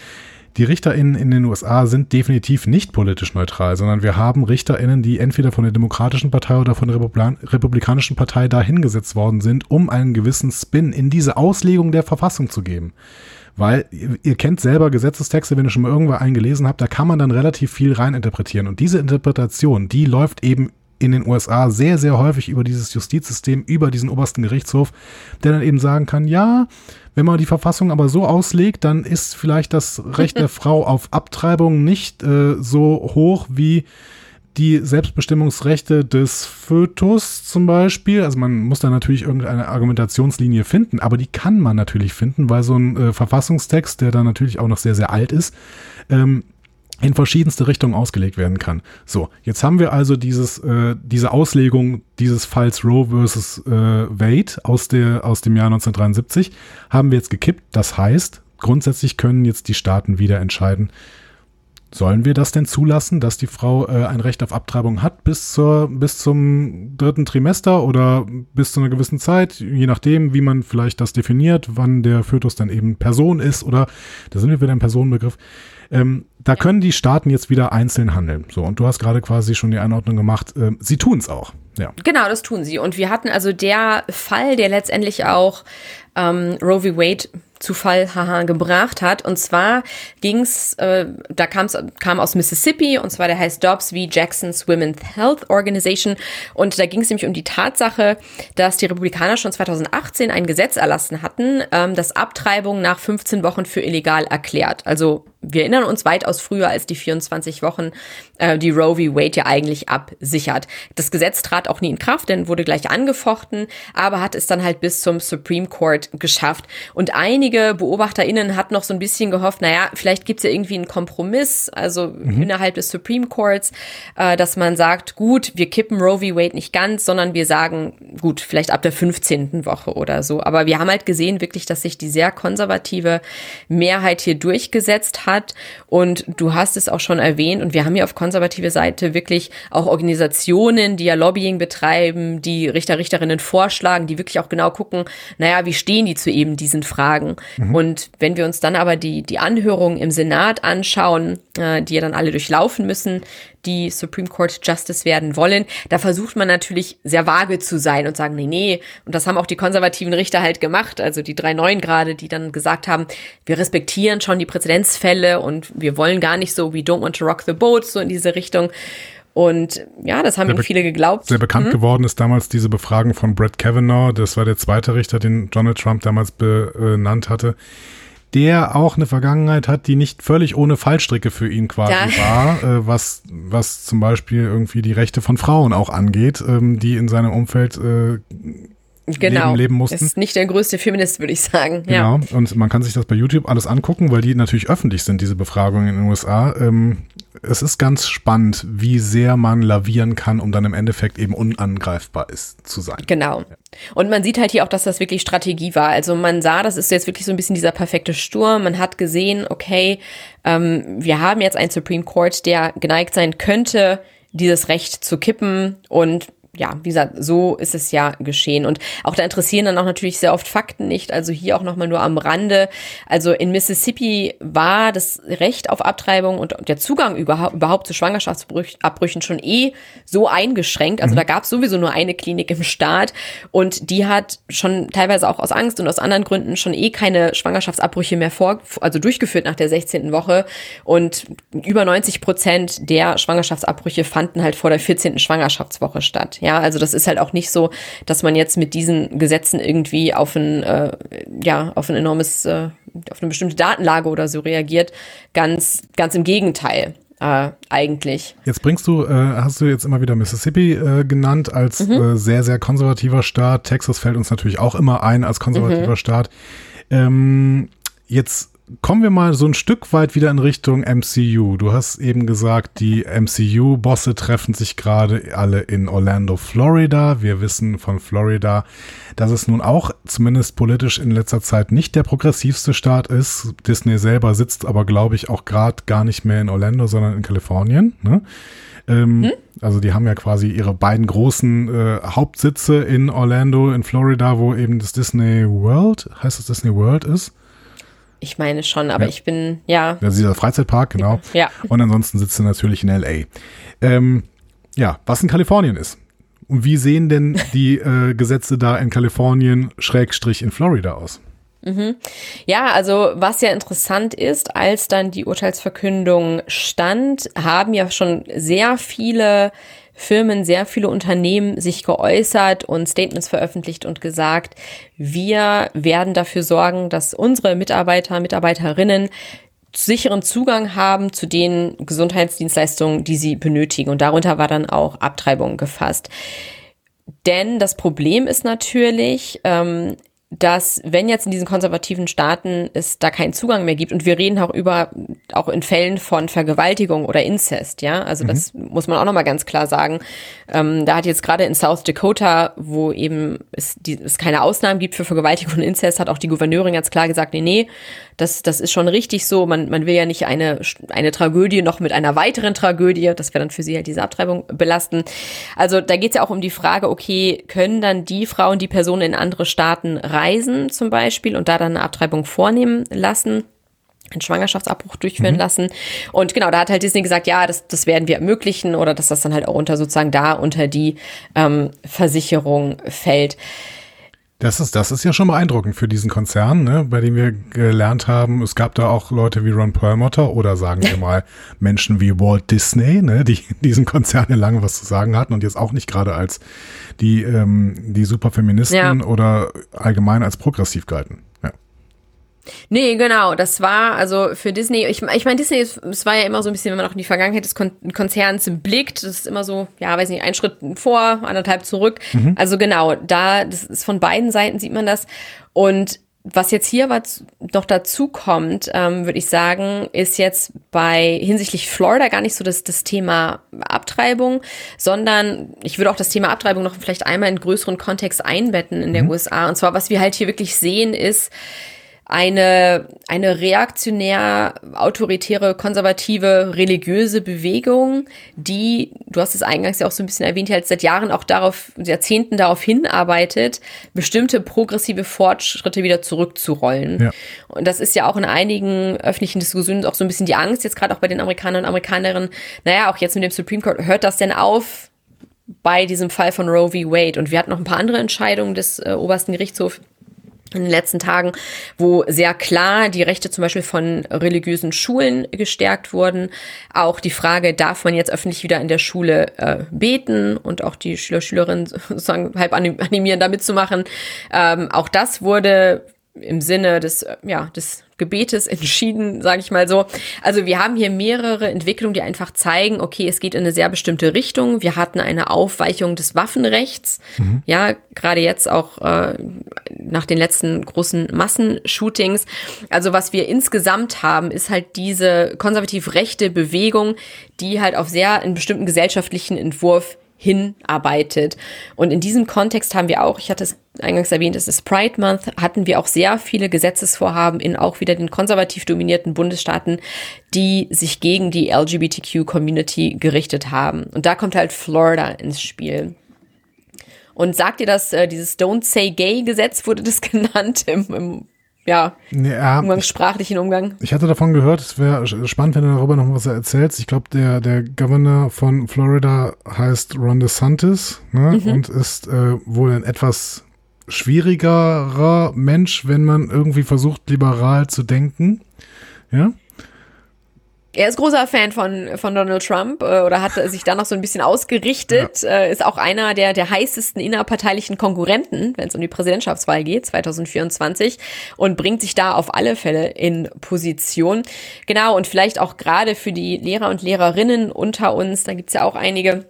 Die RichterInnen in den USA sind definitiv nicht politisch neutral, sondern wir haben RichterInnen, die entweder von der Demokratischen Partei oder von der Republikanischen Partei dahingesetzt worden sind, um einen gewissen Spin in diese Auslegung der Verfassung zu geben. Weil ihr, kennt selber Gesetzestexte, wenn ihr schon mal irgendwo einen gelesen habt, da kann man dann relativ viel reininterpretieren. Und diese Interpretation, die läuft eben in den USA sehr, sehr häufig über dieses Justizsystem, über diesen obersten Gerichtshof, der dann eben sagen kann, ja, wenn man die Verfassung aber so auslegt, dann ist vielleicht das Recht der Frau auf Abtreibung nicht äh, so hoch wie die Selbstbestimmungsrechte des Fötus zum Beispiel. Also man muss da natürlich irgendeine Argumentationslinie finden, aber die kann man natürlich finden, weil so ein äh, Verfassungstext, der da natürlich auch noch sehr, sehr alt ist, ähm, in verschiedenste Richtungen ausgelegt werden kann. So, jetzt haben wir also dieses, äh, diese Auslegung dieses Falls Roe versus äh, Wade aus, der, aus dem Jahr 1973 haben wir jetzt gekippt. Das heißt, grundsätzlich können jetzt die Staaten wieder entscheiden, Sollen wir das denn zulassen, dass die Frau äh, ein Recht auf Abtreibung hat bis, zur, bis zum dritten Trimester oder bis zu einer gewissen Zeit, je nachdem, wie man vielleicht das definiert, wann der Fötus dann eben Person ist oder da sind wir wieder im Personenbegriff. Ähm, da können die Staaten jetzt wieder einzeln handeln. So, und du hast gerade quasi schon die Einordnung gemacht. Ähm, sie tun es auch. Ja. Genau, das tun sie. Und wir hatten also der Fall, der letztendlich auch ähm, Roe v. Wade zu Fall haha, gebracht hat. Und zwar ging's, äh, da kam's, kam aus Mississippi und zwar der heißt Dobbs v. Jackson's Women's Health Organization. Und da ging es nämlich um die Tatsache, dass die Republikaner schon 2018 ein Gesetz erlassen hatten, ähm, das Abtreibung nach 15 Wochen für illegal erklärt. Also wir erinnern uns weitaus früher als die 24 Wochen, äh, die Roe v. Wade ja eigentlich absichert. Das Gesetz trat auch nie in Kraft, denn wurde gleich angefochten, aber hat es dann halt bis zum Supreme Court geschafft. Und einige BeobachterInnen hatten noch so ein bisschen gehofft, naja, vielleicht gibt es ja irgendwie einen Kompromiss, also mhm. innerhalb des Supreme Courts, äh, dass man sagt, gut, wir kippen Roe v. Wade nicht ganz, sondern wir sagen, gut, vielleicht ab der 15. Woche oder so. Aber wir haben halt gesehen wirklich, dass sich die sehr konservative Mehrheit hier durchgesetzt hat. Und du hast es auch schon erwähnt, und wir haben hier auf konservative Seite wirklich auch Organisationen, die ja Lobbying betreiben, die Richter, Richterinnen vorschlagen, die wirklich auch genau gucken, naja, wie stehen die zu eben diesen Fragen? Mhm. Und wenn wir uns dann aber die, die Anhörungen im Senat anschauen, äh, die ja dann alle durchlaufen müssen, die Supreme Court Justice werden wollen, da versucht man natürlich sehr vage zu sein und sagen, nee, nee, und das haben auch die konservativen Richter halt gemacht, also die drei neuen gerade, die dann gesagt haben, wir respektieren schon die Präzedenzfälle und wir wollen gar nicht so wie Don't Want to Rock the Boat, so in diese Richtung. Und ja, das haben viele geglaubt. Sehr bekannt hm? geworden ist damals diese Befragung von Brett Kavanaugh. Das war der zweite Richter, den Donald Trump damals benannt hatte. Der auch eine Vergangenheit hat, die nicht völlig ohne Fallstricke für ihn quasi ja. war, äh, was, was zum Beispiel irgendwie die Rechte von Frauen auch angeht, ähm, die in seinem Umfeld äh, genau. leben, leben mussten. Ist nicht der größte Feminist, würde ich sagen. Genau. Ja. Und man kann sich das bei YouTube alles angucken, weil die natürlich öffentlich sind, diese Befragungen in den USA. Ähm, es ist ganz spannend, wie sehr man lavieren kann, um dann im Endeffekt eben unangreifbar ist zu sein. Genau. Und man sieht halt hier auch, dass das wirklich Strategie war. Also man sah, das ist jetzt wirklich so ein bisschen dieser perfekte Sturm. Man hat gesehen, okay, ähm, wir haben jetzt einen Supreme Court, der geneigt sein könnte, dieses Recht zu kippen und ja, wie gesagt, so ist es ja geschehen. Und auch da interessieren dann auch natürlich sehr oft Fakten nicht. Also hier auch nochmal nur am Rande. Also in Mississippi war das Recht auf Abtreibung und der Zugang überhaupt, überhaupt zu Schwangerschaftsabbrüchen schon eh so eingeschränkt. Also mhm. da gab es sowieso nur eine Klinik im Staat und die hat schon teilweise auch aus Angst und aus anderen Gründen schon eh keine Schwangerschaftsabbrüche mehr vor, also durchgeführt nach der 16. Woche. Und über 90 Prozent der Schwangerschaftsabbrüche fanden halt vor der 14. Schwangerschaftswoche statt. Ja, also das ist halt auch nicht so, dass man jetzt mit diesen Gesetzen irgendwie auf ein, äh, ja, auf ein enormes, äh, auf eine bestimmte Datenlage oder so reagiert. Ganz, ganz im Gegenteil. Äh, eigentlich. Jetzt bringst du, äh, hast du jetzt immer wieder Mississippi äh, genannt als mhm. äh, sehr, sehr konservativer Staat. Texas fällt uns natürlich auch immer ein als konservativer mhm. Staat. Ähm, jetzt kommen wir mal so ein Stück weit wieder in Richtung MCU. Du hast eben gesagt, die MCU-Bosse treffen sich gerade alle in Orlando, Florida. Wir wissen von Florida, dass es nun auch zumindest politisch in letzter Zeit nicht der progressivste Staat ist. Disney selber sitzt aber, glaube ich, auch gerade gar nicht mehr in Orlando, sondern in Kalifornien. Ne? Ähm, hm? Also die haben ja quasi ihre beiden großen äh, Hauptsitze in Orlando, in Florida, wo eben das Disney World, heißt es Disney World ist. Ich meine schon, aber ja. ich bin, ja. Das ist dieser Freizeitpark, genau. Ja. Und ansonsten sitzt er natürlich in LA. Ähm, ja, was in Kalifornien ist. Und wie sehen denn die äh, Gesetze da in Kalifornien, Schrägstrich in Florida aus? Mhm. Ja, also was ja interessant ist, als dann die Urteilsverkündung stand, haben ja schon sehr viele Firmen, sehr viele Unternehmen sich geäußert und Statements veröffentlicht und gesagt, wir werden dafür sorgen, dass unsere Mitarbeiter, Mitarbeiterinnen sicheren Zugang haben zu den Gesundheitsdienstleistungen, die sie benötigen. Und darunter war dann auch Abtreibung gefasst. Denn das Problem ist natürlich, ähm, dass wenn jetzt in diesen konservativen Staaten es da keinen Zugang mehr gibt und wir reden auch über auch in Fällen von Vergewaltigung oder Inzest, ja, also mhm. das muss man auch noch mal ganz klar sagen. Ähm, da hat jetzt gerade in South Dakota, wo eben es, die, es keine Ausnahmen gibt für Vergewaltigung und Inzest, hat auch die Gouverneurin ganz klar gesagt, nee, nee, das, das ist schon richtig so. Man, man will ja nicht eine, eine Tragödie noch mit einer weiteren Tragödie, das wäre dann für sie halt diese Abtreibung belasten. Also da geht es ja auch um die Frage, okay, können dann die Frauen, die Personen in andere Staaten reisen zum Beispiel und da dann eine Abtreibung vornehmen lassen? einen Schwangerschaftsabbruch durchführen mhm. lassen. Und genau, da hat halt Disney gesagt, ja, das, das werden wir ermöglichen oder dass das dann halt auch unter sozusagen da unter die ähm, Versicherung fällt. Das ist, das ist ja schon beeindruckend für diesen Konzern, ne, bei dem wir gelernt haben, es gab da auch Leute wie Ron Perlmutter oder sagen wir mal Menschen wie Walt Disney, ne, die diesen Konzern ja lange was zu sagen hatten und jetzt auch nicht gerade als die, ähm, die Superfeministen ja. oder allgemein als progressiv galten. Nee, genau, das war also für Disney, ich, ich meine, Disney, es war ja immer so ein bisschen, wenn man auch in die Vergangenheit des Kon Konzerns blickt, das ist immer so, ja, weiß nicht, ein Schritt vor, anderthalb zurück. Mhm. Also genau, da, das ist von beiden Seiten sieht man das. Und was jetzt hier was noch dazu kommt, ähm, würde ich sagen, ist jetzt bei hinsichtlich Florida gar nicht so das, das Thema Abtreibung, sondern ich würde auch das Thema Abtreibung noch vielleicht einmal in größeren Kontext einbetten in der mhm. USA. Und zwar, was wir halt hier wirklich sehen, ist, eine, eine reaktionär, autoritäre, konservative, religiöse Bewegung, die, du hast es eingangs ja auch so ein bisschen erwähnt, halt seit Jahren auch darauf, Jahrzehnten darauf hinarbeitet, bestimmte progressive Fortschritte wieder zurückzurollen. Ja. Und das ist ja auch in einigen öffentlichen Diskussionen auch so ein bisschen die Angst, jetzt gerade auch bei den Amerikanern und Amerikanerinnen, naja, auch jetzt mit dem Supreme Court, hört das denn auf bei diesem Fall von Roe v. Wade? Und wir hatten noch ein paar andere Entscheidungen des äh, obersten Gerichtshofs, in den letzten Tagen, wo sehr klar die Rechte zum Beispiel von religiösen Schulen gestärkt wurden. Auch die Frage, darf man jetzt öffentlich wieder in der Schule äh, beten und auch die Schüler, Schülerinnen sozusagen halb animieren, da mitzumachen. Ähm, auch das wurde im Sinne des, ja, des Gebetes entschieden, sage ich mal so. Also wir haben hier mehrere Entwicklungen, die einfach zeigen, okay, es geht in eine sehr bestimmte Richtung. Wir hatten eine Aufweichung des Waffenrechts, mhm. ja, gerade jetzt auch äh, nach den letzten großen Massenshootings. Also was wir insgesamt haben, ist halt diese konservativ rechte Bewegung, die halt auf sehr einen bestimmten gesellschaftlichen Entwurf hinarbeitet. Und in diesem Kontext haben wir auch, ich hatte es eingangs erwähnt, es ist Pride Month, hatten wir auch sehr viele Gesetzesvorhaben in auch wieder den konservativ dominierten Bundesstaaten, die sich gegen die LGBTQ-Community gerichtet haben. Und da kommt halt Florida ins Spiel. Und sagt ihr das, äh, dieses Don't Say Gay Gesetz wurde das genannt im, im ja, ja umgangssprachlichen Umgang. Ich hatte davon gehört, es wäre spannend, wenn du darüber noch was erzählst. Ich glaube, der, der Governor von Florida heißt Ron DeSantis ne? Mhm. und ist äh, wohl ein etwas schwierigerer Mensch, wenn man irgendwie versucht, liberal zu denken. Ja. Er ist großer Fan von, von Donald Trump äh, oder hat sich da noch so ein bisschen ausgerichtet. Ja. Äh, ist auch einer der, der heißesten innerparteilichen Konkurrenten, wenn es um die Präsidentschaftswahl geht, 2024. Und bringt sich da auf alle Fälle in Position. Genau, und vielleicht auch gerade für die Lehrer und Lehrerinnen unter uns, da gibt's ja auch einige,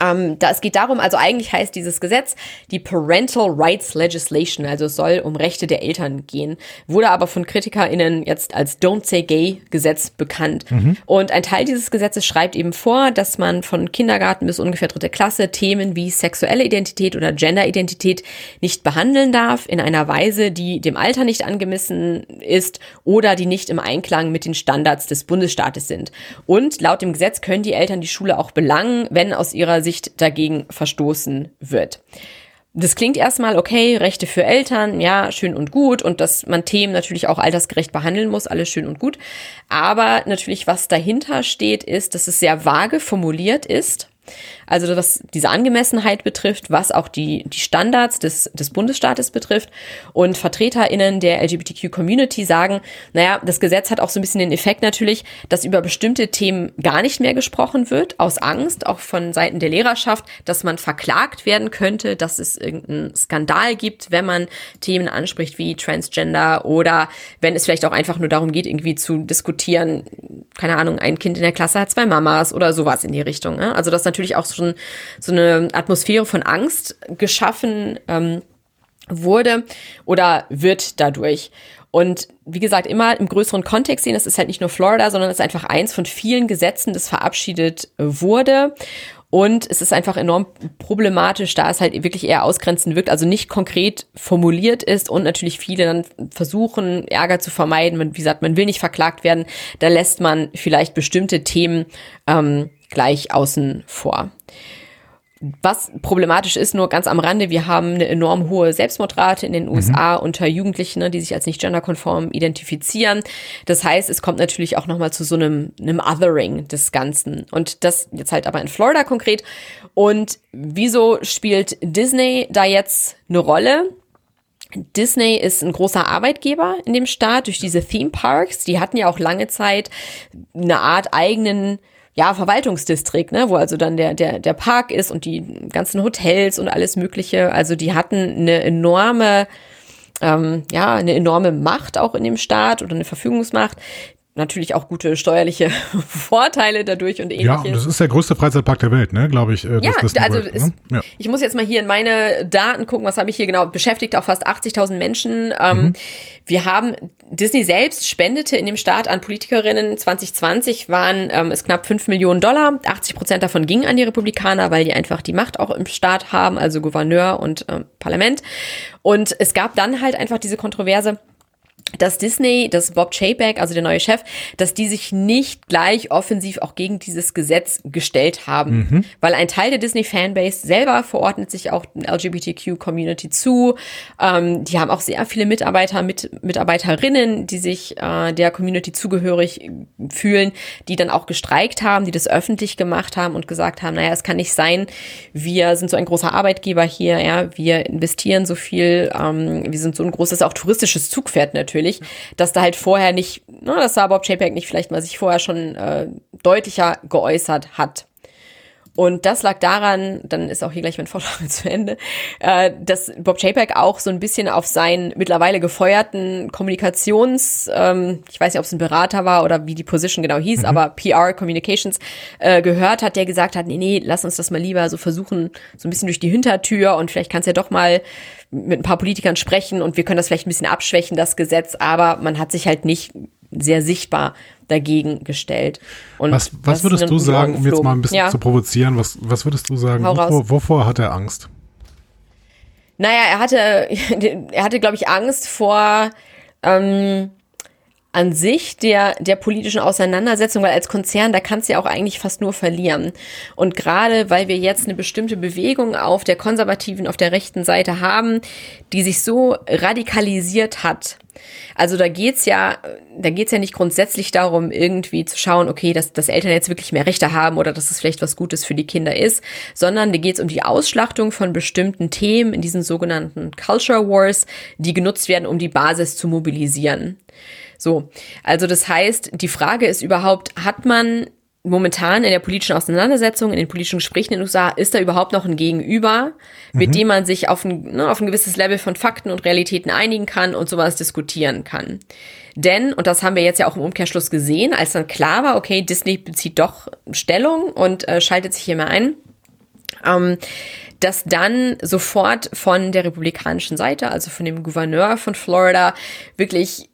ähm, da, es geht darum, also eigentlich heißt dieses Gesetz die Parental Rights Legislation, also es soll um Rechte der Eltern gehen, wurde aber von KritikerInnen jetzt als Don't Say Gay Gesetz bekannt. Mhm. Und ein Teil dieses Gesetzes schreibt eben vor, dass man von Kindergarten bis ungefähr dritte Klasse Themen wie sexuelle Identität oder Genderidentität nicht behandeln darf in einer Weise, die dem Alter nicht angemessen ist oder die nicht im Einklang mit den Standards des Bundesstaates sind. Und laut dem Gesetz können die Eltern die Schule auch belangen, wenn aus ihrer Sicht dagegen verstoßen wird. Das klingt erstmal okay, Rechte für Eltern, ja, schön und gut und dass man Themen natürlich auch altersgerecht behandeln muss, alles schön und gut. Aber natürlich, was dahinter steht, ist, dass es sehr vage formuliert ist also was diese Angemessenheit betrifft, was auch die, die Standards des, des Bundesstaates betrifft. Und VertreterInnen der LGBTQ-Community sagen, naja, das Gesetz hat auch so ein bisschen den Effekt natürlich, dass über bestimmte Themen gar nicht mehr gesprochen wird, aus Angst, auch von Seiten der Lehrerschaft, dass man verklagt werden könnte, dass es irgendeinen Skandal gibt, wenn man Themen anspricht wie Transgender oder wenn es vielleicht auch einfach nur darum geht, irgendwie zu diskutieren, keine Ahnung, ein Kind in der Klasse hat zwei Mamas oder sowas in die Richtung. Ne? Also das natürlich auch schon so eine Atmosphäre von Angst geschaffen ähm, wurde oder wird dadurch. Und wie gesagt, immer im größeren Kontext sehen, es ist halt nicht nur Florida, sondern es ist einfach eins von vielen Gesetzen, das verabschiedet wurde. Und es ist einfach enorm problematisch, da es halt wirklich eher ausgrenzend wirkt, also nicht konkret formuliert ist und natürlich viele dann versuchen, Ärger zu vermeiden. wie gesagt, man will nicht verklagt werden. Da lässt man vielleicht bestimmte Themen ähm, gleich außen vor. Was problematisch ist, nur ganz am Rande, wir haben eine enorm hohe Selbstmordrate in den USA mhm. unter Jugendlichen, ne, die sich als nicht genderkonform identifizieren. Das heißt, es kommt natürlich auch nochmal zu so einem, einem Othering des Ganzen. Und das jetzt halt aber in Florida konkret. Und wieso spielt Disney da jetzt eine Rolle? Disney ist ein großer Arbeitgeber in dem Staat durch diese Theme Parks. Die hatten ja auch lange Zeit eine Art eigenen ja, Verwaltungsdistrikt, ne, wo also dann der, der, der Park ist und die ganzen Hotels und alles Mögliche. Also die hatten eine enorme, ähm, ja, eine enorme Macht auch in dem Staat oder eine Verfügungsmacht, natürlich auch gute steuerliche Vorteile dadurch und ähnliches. Ja, das ist der größte Freizeitpark der Welt, ne, glaube ich. Äh, ja, also World, ist, ne? ja. ich muss jetzt mal hier in meine Daten gucken, was habe ich hier genau, beschäftigt auch fast 80.000 Menschen. Ähm, mhm. Wir haben, Disney selbst spendete in dem Staat an Politikerinnen 2020 waren ähm, es knapp 5 Millionen Dollar. 80 Prozent davon gingen an die Republikaner, weil die einfach die Macht auch im Staat haben, also Gouverneur und ähm, Parlament. Und es gab dann halt einfach diese Kontroverse, dass Disney, dass Bob Chapek, also der neue Chef, dass die sich nicht gleich offensiv auch gegen dieses Gesetz gestellt haben. Mhm. Weil ein Teil der Disney-Fanbase selber verordnet sich auch LGBTQ-Community zu. Ähm, die haben auch sehr viele Mitarbeiter, mit, Mitarbeiterinnen, die sich äh, der Community zugehörig fühlen, die dann auch gestreikt haben, die das öffentlich gemacht haben und gesagt haben, naja, es kann nicht sein, wir sind so ein großer Arbeitgeber hier, ja, wir investieren so viel, ähm, wir sind so ein großes, auch touristisches Zugpferd natürlich natürlich, dass da halt vorher nicht, na, ne, dass da Bob Chapek nicht vielleicht mal sich vorher schon äh, deutlicher geäußert hat. Und das lag daran, dann ist auch hier gleich mein Vortrag zu Ende, äh, dass Bob Chapek auch so ein bisschen auf seinen mittlerweile gefeuerten Kommunikations, ähm, ich weiß nicht, ob es ein Berater war oder wie die Position genau hieß, mhm. aber PR Communications äh, gehört hat, der gesagt hat, nee, nee, lass uns das mal lieber so versuchen, so ein bisschen durch die Hintertür und vielleicht kannst du ja doch mal mit ein paar Politikern sprechen und wir können das vielleicht ein bisschen abschwächen, das Gesetz, aber man hat sich halt nicht sehr sichtbar dagegen gestellt. Und was, was würdest du sagen, um jetzt mal ein bisschen ja. zu provozieren, was, was würdest du sagen, wovor, wovor hat er Angst? Naja, er hatte, er hatte, glaube ich, Angst vor ähm, an sich der, der politischen Auseinandersetzung, weil als Konzern, da kannst du ja auch eigentlich fast nur verlieren. Und gerade weil wir jetzt eine bestimmte Bewegung auf der konservativen, auf der rechten Seite haben, die sich so radikalisiert hat, also da geht's ja, da geht's ja nicht grundsätzlich darum, irgendwie zu schauen, okay, dass, dass Eltern jetzt wirklich mehr Rechte haben oder dass es vielleicht was Gutes für die Kinder ist, sondern da geht's um die Ausschlachtung von bestimmten Themen in diesen sogenannten Culture Wars, die genutzt werden, um die Basis zu mobilisieren. So, also das heißt, die Frage ist überhaupt, hat man momentan in der politischen Auseinandersetzung, in den politischen Gesprächen in den USA, ist da überhaupt noch ein Gegenüber, mhm. mit dem man sich auf ein, ne, auf ein gewisses Level von Fakten und Realitäten einigen kann und sowas diskutieren kann. Denn, und das haben wir jetzt ja auch im Umkehrschluss gesehen, als dann klar war, okay, Disney bezieht doch Stellung und äh, schaltet sich hier mal ein, ähm, dass dann sofort von der republikanischen Seite, also von dem Gouverneur von Florida, wirklich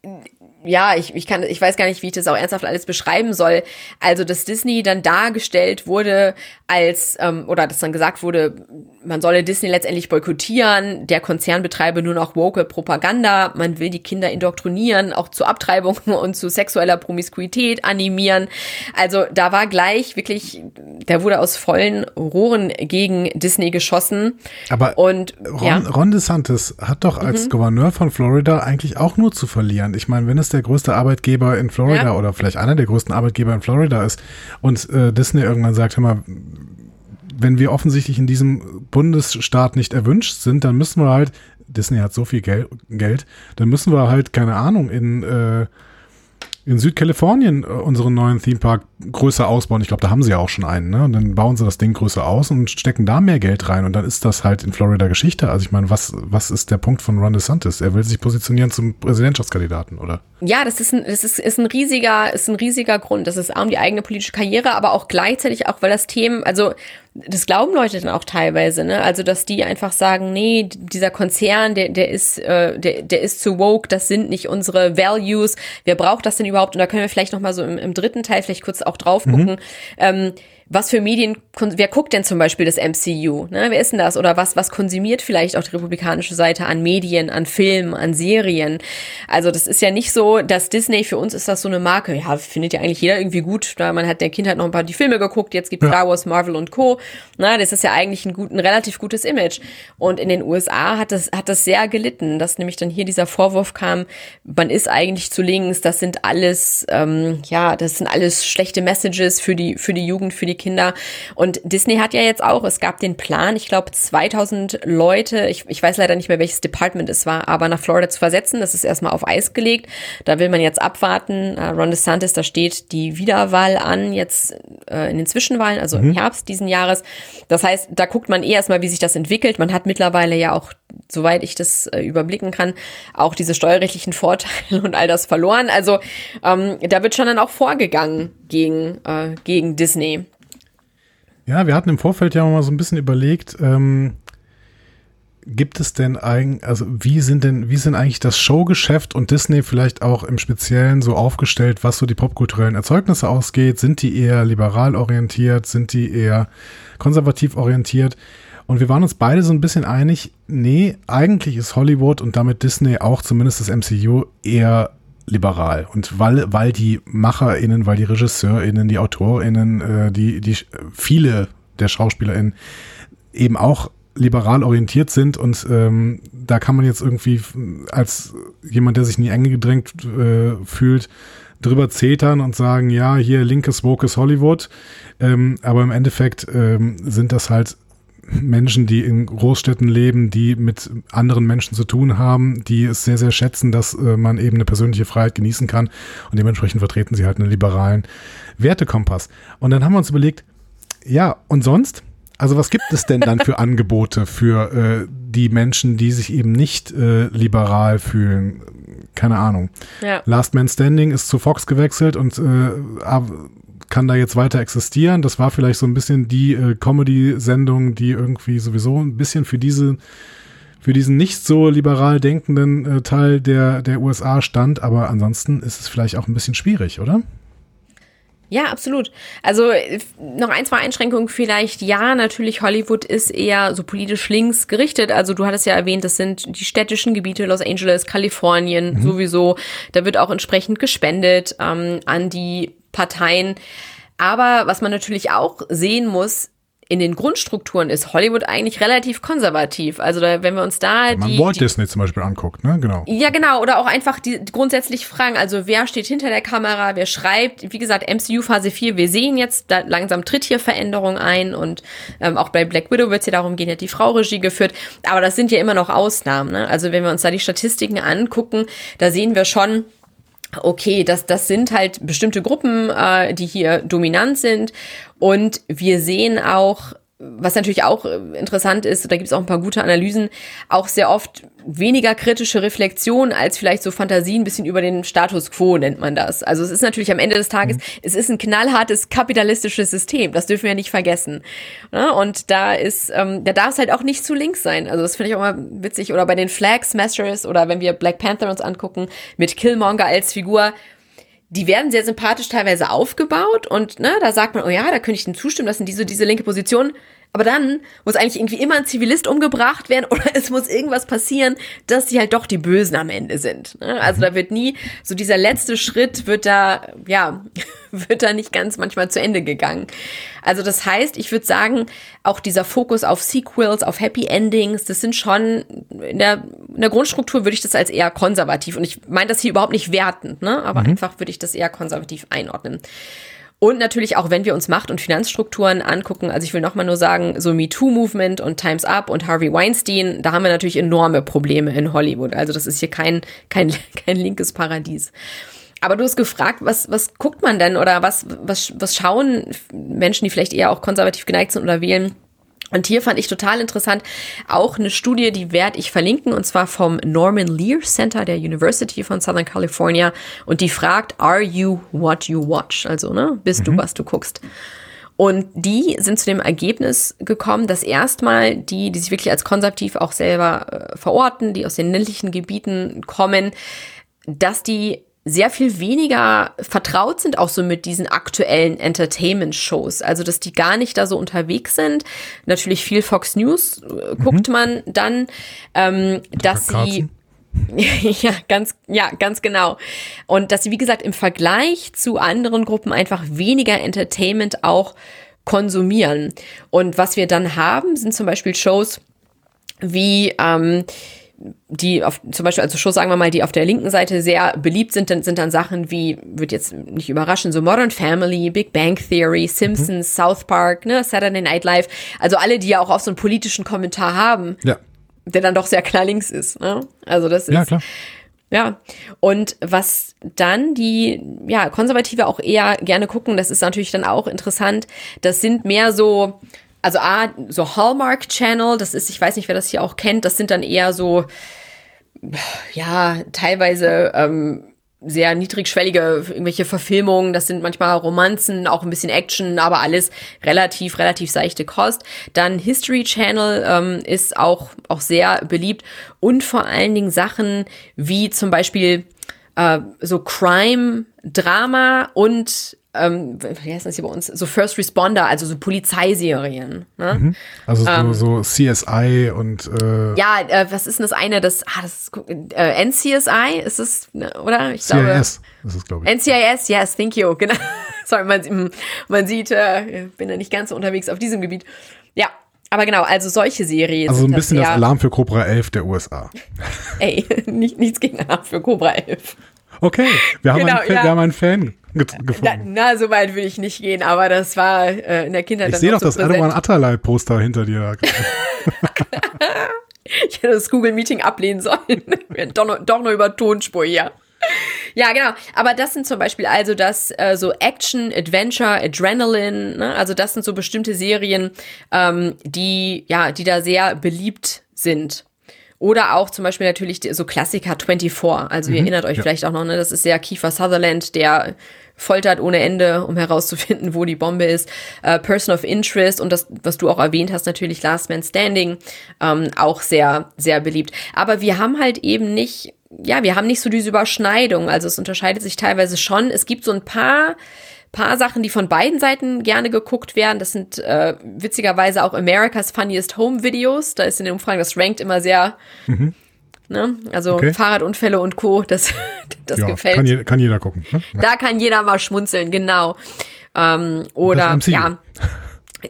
ja, ich, ich kann, ich weiß gar nicht, wie ich das auch ernsthaft alles beschreiben soll. Also, dass Disney dann dargestellt wurde als, ähm, oder dass dann gesagt wurde, man solle Disney letztendlich boykottieren, der Konzern betreibe nur noch woke Propaganda, man will die Kinder indoktrinieren, auch zu Abtreibungen und zu sexueller Promiskuität animieren. Also da war gleich wirklich, da wurde aus vollen Rohren gegen Disney geschossen. Aber und, Ron, ja. Ron DeSantis hat doch als mhm. Gouverneur von Florida eigentlich auch nur zu verlieren. Ich meine, wenn es der größte Arbeitgeber in Florida ja. oder vielleicht einer der größten Arbeitgeber in Florida ist und äh, Disney irgendwann sagt, hör mal, wenn wir offensichtlich in diesem Bundesstaat nicht erwünscht sind, dann müssen wir halt, Disney hat so viel Gel Geld, dann müssen wir halt, keine Ahnung, in äh, in Südkalifornien äh, unseren neuen Themepark größer ausbauen. Ich glaube, da haben sie ja auch schon einen. Ne? Und dann bauen sie das Ding größer aus und stecken da mehr Geld rein. Und dann ist das halt in Florida Geschichte. Also ich meine, was, was ist der Punkt von Ron DeSantis? Er will sich positionieren zum Präsidentschaftskandidaten, oder? Ja, das ist ein, das ist, ist ein riesiger, ist ein riesiger Grund. Das ist A, um die eigene politische Karriere, aber auch gleichzeitig auch, weil das Themen, also das glauben Leute dann auch teilweise, ne? Also dass die einfach sagen, nee, dieser Konzern, der, der ist, äh, der, der ist zu woke, das sind nicht unsere Values. Wer braucht das denn überhaupt? Und da können wir vielleicht noch mal so im, im dritten Teil vielleicht kurz auch drauf gucken. Mhm. Ähm, was für Medien, wer guckt denn zum Beispiel das MCU? Ne? Wer ist denn das? Oder was, was konsumiert vielleicht auch die republikanische Seite an Medien, an Filmen, an Serien? Also das ist ja nicht so, dass Disney für uns ist das so eine Marke. Ja, findet ja eigentlich jeder irgendwie gut. Man hat der Kind hat noch ein paar die Filme geguckt, jetzt gibt ja. Star Wars, Marvel und Co. Na, das ist ja eigentlich ein, gut, ein relativ gutes Image. Und in den USA hat das, hat das sehr gelitten, dass nämlich dann hier dieser Vorwurf kam, man ist eigentlich zu links, das sind alles, ähm, ja, das sind alles schlechte Messages für die, für die Jugend, für die Kinder. Und Disney hat ja jetzt auch, es gab den Plan, ich glaube 2000 Leute, ich, ich weiß leider nicht mehr, welches Department es war, aber nach Florida zu versetzen. Das ist erstmal auf Eis gelegt. Da will man jetzt abwarten. Uh, Ron DeSantis, da steht die Wiederwahl an, jetzt äh, in den Zwischenwahlen, also mhm. im Herbst diesen Jahres. Das heißt, da guckt man eh erstmal, wie sich das entwickelt. Man hat mittlerweile ja auch, soweit ich das äh, überblicken kann, auch diese steuerrechtlichen Vorteile und all das verloren. Also ähm, da wird schon dann auch vorgegangen gegen, äh, gegen Disney. Ja, wir hatten im Vorfeld ja mal so ein bisschen überlegt, ähm, gibt es denn eigentlich, also wie sind denn, wie sind eigentlich das Showgeschäft und Disney vielleicht auch im Speziellen so aufgestellt, was so die popkulturellen Erzeugnisse ausgeht? Sind die eher liberal orientiert? Sind die eher konservativ orientiert? Und wir waren uns beide so ein bisschen einig, nee, eigentlich ist Hollywood und damit Disney auch zumindest das MCU eher liberal. Und weil, weil die MacherInnen, weil die RegisseurInnen, die AutorInnen, äh, die, die viele der SchauspielerInnen eben auch liberal orientiert sind und ähm, da kann man jetzt irgendwie als jemand, der sich nie enge gedrängt äh, fühlt, drüber zetern und sagen, ja, hier linkes, wokes Hollywood. Ähm, aber im Endeffekt ähm, sind das halt Menschen, die in Großstädten leben, die mit anderen Menschen zu tun haben, die es sehr, sehr schätzen, dass äh, man eben eine persönliche Freiheit genießen kann und dementsprechend vertreten sie halt einen liberalen Wertekompass. Und dann haben wir uns überlegt, Ja, und sonst? Also was gibt es denn dann für Angebote für äh, die Menschen, die sich eben nicht äh, liberal fühlen? Keine Ahnung. Ja. Last Man Standing ist zu Fox gewechselt und äh, kann da jetzt weiter existieren. Das war vielleicht so ein bisschen die äh, Comedy-Sendung, die irgendwie sowieso ein bisschen für diese für diesen nicht so liberal denkenden äh, Teil der, der USA stand, aber ansonsten ist es vielleicht auch ein bisschen schwierig, oder? Ja, absolut. Also noch ein, zwei Einschränkungen vielleicht. Ja, natürlich, Hollywood ist eher so politisch links gerichtet. Also du hattest ja erwähnt, das sind die städtischen Gebiete, Los Angeles, Kalifornien mhm. sowieso. Da wird auch entsprechend gespendet ähm, an die Parteien. Aber was man natürlich auch sehen muss, in den Grundstrukturen ist Hollywood eigentlich relativ konservativ. Also da, wenn wir uns da man die, Walt Disney zum Beispiel anguckt, ne, genau. Ja, genau. Oder auch einfach die, die grundsätzlich Fragen. Also wer steht hinter der Kamera? Wer schreibt? Wie gesagt, MCU Phase 4. Wir sehen jetzt, da langsam tritt hier Veränderung ein und ähm, auch bei Black Widow wird es ja darum gehen, hat die Frau Regie geführt. Aber das sind ja immer noch Ausnahmen. Ne? Also wenn wir uns da die Statistiken angucken, da sehen wir schon okay, das, das sind halt bestimmte Gruppen, äh, die hier dominant sind. Und wir sehen auch, was natürlich auch äh, interessant ist, da gibt es auch ein paar gute Analysen, auch sehr oft weniger kritische Reflexion als vielleicht so Fantasie ein bisschen über den Status quo nennt man das. Also es ist natürlich am Ende des Tages, mhm. es ist ein knallhartes kapitalistisches System, das dürfen wir nicht vergessen. Ja, und da ist, ähm, da darf es halt auch nicht zu links sein. Also das finde ich auch mal witzig. Oder bei den Flag Smashers oder wenn wir Black Panther uns angucken, mit Killmonger als Figur, die werden sehr sympathisch teilweise aufgebaut und ne, da sagt man, oh ja, da könnte ich dem zustimmen, das sind diese, diese linke Position. Aber dann muss eigentlich irgendwie immer ein Zivilist umgebracht werden oder es muss irgendwas passieren, dass sie halt doch die Bösen am Ende sind. Ne? Also da wird nie, so dieser letzte Schritt wird da, ja, wird da nicht ganz manchmal zu Ende gegangen. Also das heißt, ich würde sagen, auch dieser Fokus auf Sequels, auf Happy Endings, das sind schon, in der, in der Grundstruktur würde ich das als eher konservativ und ich meine das hier überhaupt nicht wertend, ne? aber mhm. einfach würde ich das eher konservativ einordnen. Und natürlich auch, wenn wir uns Macht- und Finanzstrukturen angucken, also ich will nochmal nur sagen, so MeToo-Movement und Times Up und Harvey Weinstein, da haben wir natürlich enorme Probleme in Hollywood. Also das ist hier kein, kein, kein linkes Paradies. Aber du hast gefragt, was, was guckt man denn oder was, was, was schauen Menschen, die vielleicht eher auch konservativ geneigt sind oder wählen? Und hier fand ich total interessant auch eine Studie, die werde ich verlinken, und zwar vom Norman Lear Center der University von Southern California. Und die fragt, are you what you watch? Also, ne, bist mhm. du, was du guckst? Und die sind zu dem Ergebnis gekommen, dass erstmal die, die sich wirklich als konservativ auch selber äh, verorten, die aus den ländlichen Gebieten kommen, dass die sehr viel weniger vertraut sind auch so mit diesen aktuellen Entertainment-Shows. Also, dass die gar nicht da so unterwegs sind. Natürlich viel Fox News äh, guckt mhm. man dann, ähm, dass sie ja, ganz, ja, ganz genau. Und dass sie, wie gesagt, im Vergleich zu anderen Gruppen einfach weniger Entertainment auch konsumieren. Und was wir dann haben, sind zum Beispiel Shows wie ähm, die auf, zum Beispiel, also Shows, sagen wir mal, die auf der linken Seite sehr beliebt sind, dann sind dann Sachen wie, wird jetzt nicht überraschen, so Modern Family, Big Bang Theory, Simpsons, mhm. South Park, ne, Saturday Night Live, also alle, die ja auch, auch so einen politischen Kommentar haben, ja. der dann doch sehr klar links ist, ne? Also das ist. Ja, klar. Ja, und was dann die ja Konservative auch eher gerne gucken, das ist natürlich dann auch interessant. Das sind mehr so also A, so Hallmark Channel, das ist, ich weiß nicht, wer das hier auch kennt, das sind dann eher so, ja, teilweise ähm, sehr niedrigschwellige irgendwelche Verfilmungen, das sind manchmal Romanzen, auch ein bisschen Action, aber alles relativ, relativ seichte Kost. Dann History Channel ähm, ist auch, auch sehr beliebt und vor allen Dingen Sachen wie zum Beispiel äh, so Crime, Drama und ähm, wie heißt das hier bei uns, so First Responder, also so Polizeiserien. Ne? Mhm. Also ähm, so, CSI und äh, Ja, äh, was ist denn das eine, das, ah, das ist, äh, NCSI ist es, ne, oder? Ich CIS glaube, ist es, glaube ich. NCIS, yes, thank you, genau. Sorry, man, man sieht, äh, bin ja nicht ganz so unterwegs auf diesem Gebiet. Ja, aber genau, also solche Serien. Also ein bisschen das, das Alarm für Cobra 11 der USA. Ey, nicht, nichts gegen Alarm für Cobra 11. Okay, wir haben, genau, einen, ja. wir haben einen Fan gefunden. Na, na, so weit will ich nicht gehen, aber das war äh, in der Kindheit. Ich sehe doch so das Erdogan Atalay-Poster hinter dir. ich hätte das Google Meeting ablehnen sollen. Doch, noch, doch nur über Tonspur hier. ja, genau. Aber das sind zum Beispiel also das äh, so Action, Adventure, Adrenaline. Ne? Also das sind so bestimmte Serien, ähm, die ja, die da sehr beliebt sind. Oder auch zum Beispiel natürlich so Klassiker 24. Also mhm, ihr erinnert euch ja. vielleicht auch noch, ne? Das ist ja Kiefer Sutherland, der foltert ohne Ende, um herauszufinden, wo die Bombe ist. Äh, Person of Interest und das, was du auch erwähnt hast, natürlich Last Man Standing, ähm, auch sehr, sehr beliebt. Aber wir haben halt eben nicht, ja, wir haben nicht so diese Überschneidung. Also es unterscheidet sich teilweise schon. Es gibt so ein paar paar Sachen, die von beiden Seiten gerne geguckt werden. Das sind äh, witzigerweise auch America's Funniest Home Videos. Da ist in den Umfragen, das rankt immer sehr. Mhm. Ne? Also okay. Fahrradunfälle und Co. Das, das ja, gefällt. Kann, je, kann jeder gucken. Ne? Da kann jeder mal schmunzeln, genau. Ähm, oder ja.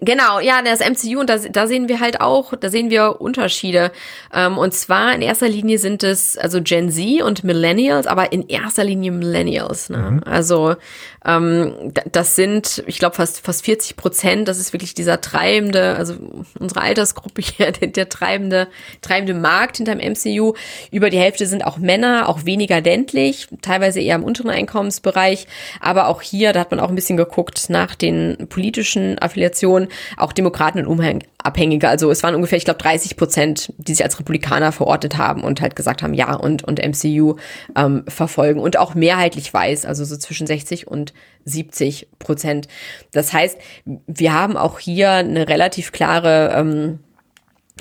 Genau, ja, das MCU und da, da sehen wir halt auch, da sehen wir Unterschiede. Ähm, und zwar in erster Linie sind es also Gen Z und Millennials, aber in erster Linie Millennials. Ne? Mhm. Also ähm, das sind, ich glaube, fast fast 40 Prozent. Das ist wirklich dieser treibende, also unsere Altersgruppe hier, der, der treibende treibende Markt hinterm MCU. Über die Hälfte sind auch Männer, auch weniger ländlich, teilweise eher im unteren Einkommensbereich. Aber auch hier, da hat man auch ein bisschen geguckt nach den politischen Affiliationen Region auch Demokraten und Unabhängige. Also es waren ungefähr, ich glaube, 30 Prozent, die sich als Republikaner verortet haben und halt gesagt haben, ja, und, und MCU ähm, verfolgen. Und auch mehrheitlich weiß, also so zwischen 60 und 70 Prozent. Das heißt, wir haben auch hier eine relativ klare, ähm,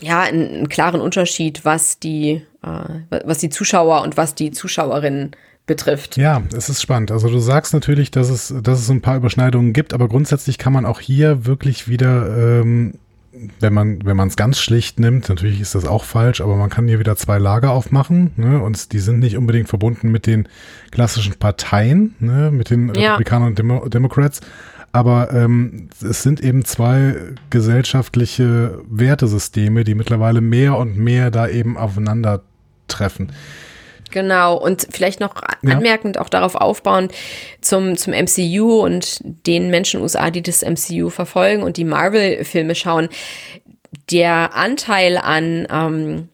ja, einen, einen klaren Unterschied, was die, äh, was die Zuschauer und was die Zuschauerinnen betrifft. Ja, es ist spannend. Also du sagst natürlich, dass es, dass es ein paar Überschneidungen gibt, aber grundsätzlich kann man auch hier wirklich wieder, ähm, wenn man wenn man es ganz schlicht nimmt, natürlich ist das auch falsch, aber man kann hier wieder zwei Lager aufmachen ne, und die sind nicht unbedingt verbunden mit den klassischen Parteien, ne, mit den ja. Republikanern und Demo Democrats. Aber ähm, es sind eben zwei gesellschaftliche Wertesysteme, die mittlerweile mehr und mehr da eben aufeinandertreffen. Genau, und vielleicht noch ja. anmerkend auch darauf aufbauend zum, zum MCU und den Menschen USA, die das MCU verfolgen und die Marvel-Filme schauen. Der Anteil an ähm,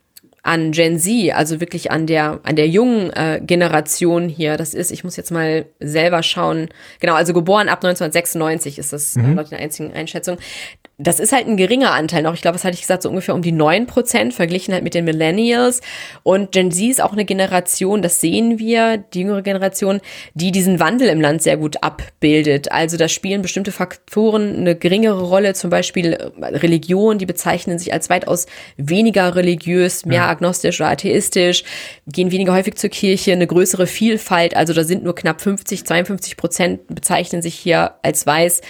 an Gen Z, also wirklich an der an der jungen äh, Generation hier. Das ist, ich muss jetzt mal selber schauen. Genau, also geboren ab 1996 ist das mhm. laut der einzigen Einschätzung. Das ist halt ein geringer Anteil noch. Ich glaube, das hatte ich gesagt, so ungefähr um die neun Prozent, verglichen halt mit den Millennials. Und Gen Z ist auch eine Generation, das sehen wir, die jüngere Generation, die diesen Wandel im Land sehr gut abbildet. Also da spielen bestimmte Faktoren eine geringere Rolle, zum Beispiel äh, Religion, die bezeichnen sich als weitaus weniger religiös, mehr ja. agnostisch oder atheistisch, gehen weniger häufig zur Kirche, eine größere Vielfalt. Also da sind nur knapp 50, 52 Prozent bezeichnen sich hier als weiß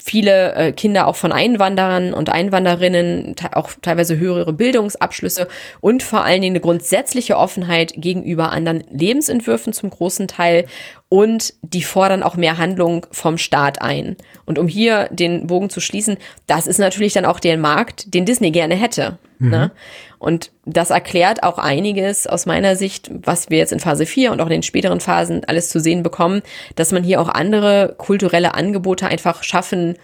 viele äh, Kinder auch von Einwanderern und Einwanderinnen, auch teilweise höhere Bildungsabschlüsse und vor allen Dingen eine grundsätzliche Offenheit gegenüber anderen Lebensentwürfen zum großen Teil und die fordern auch mehr Handlung vom Staat ein. Und um hier den Bogen zu schließen, das ist natürlich dann auch der Markt, den Disney gerne hätte. Mhm. Ne? Und das erklärt auch einiges aus meiner Sicht, was wir jetzt in Phase 4 und auch in den späteren Phasen alles zu sehen bekommen, dass man hier auch andere kulturelle Angebote einfach schaffen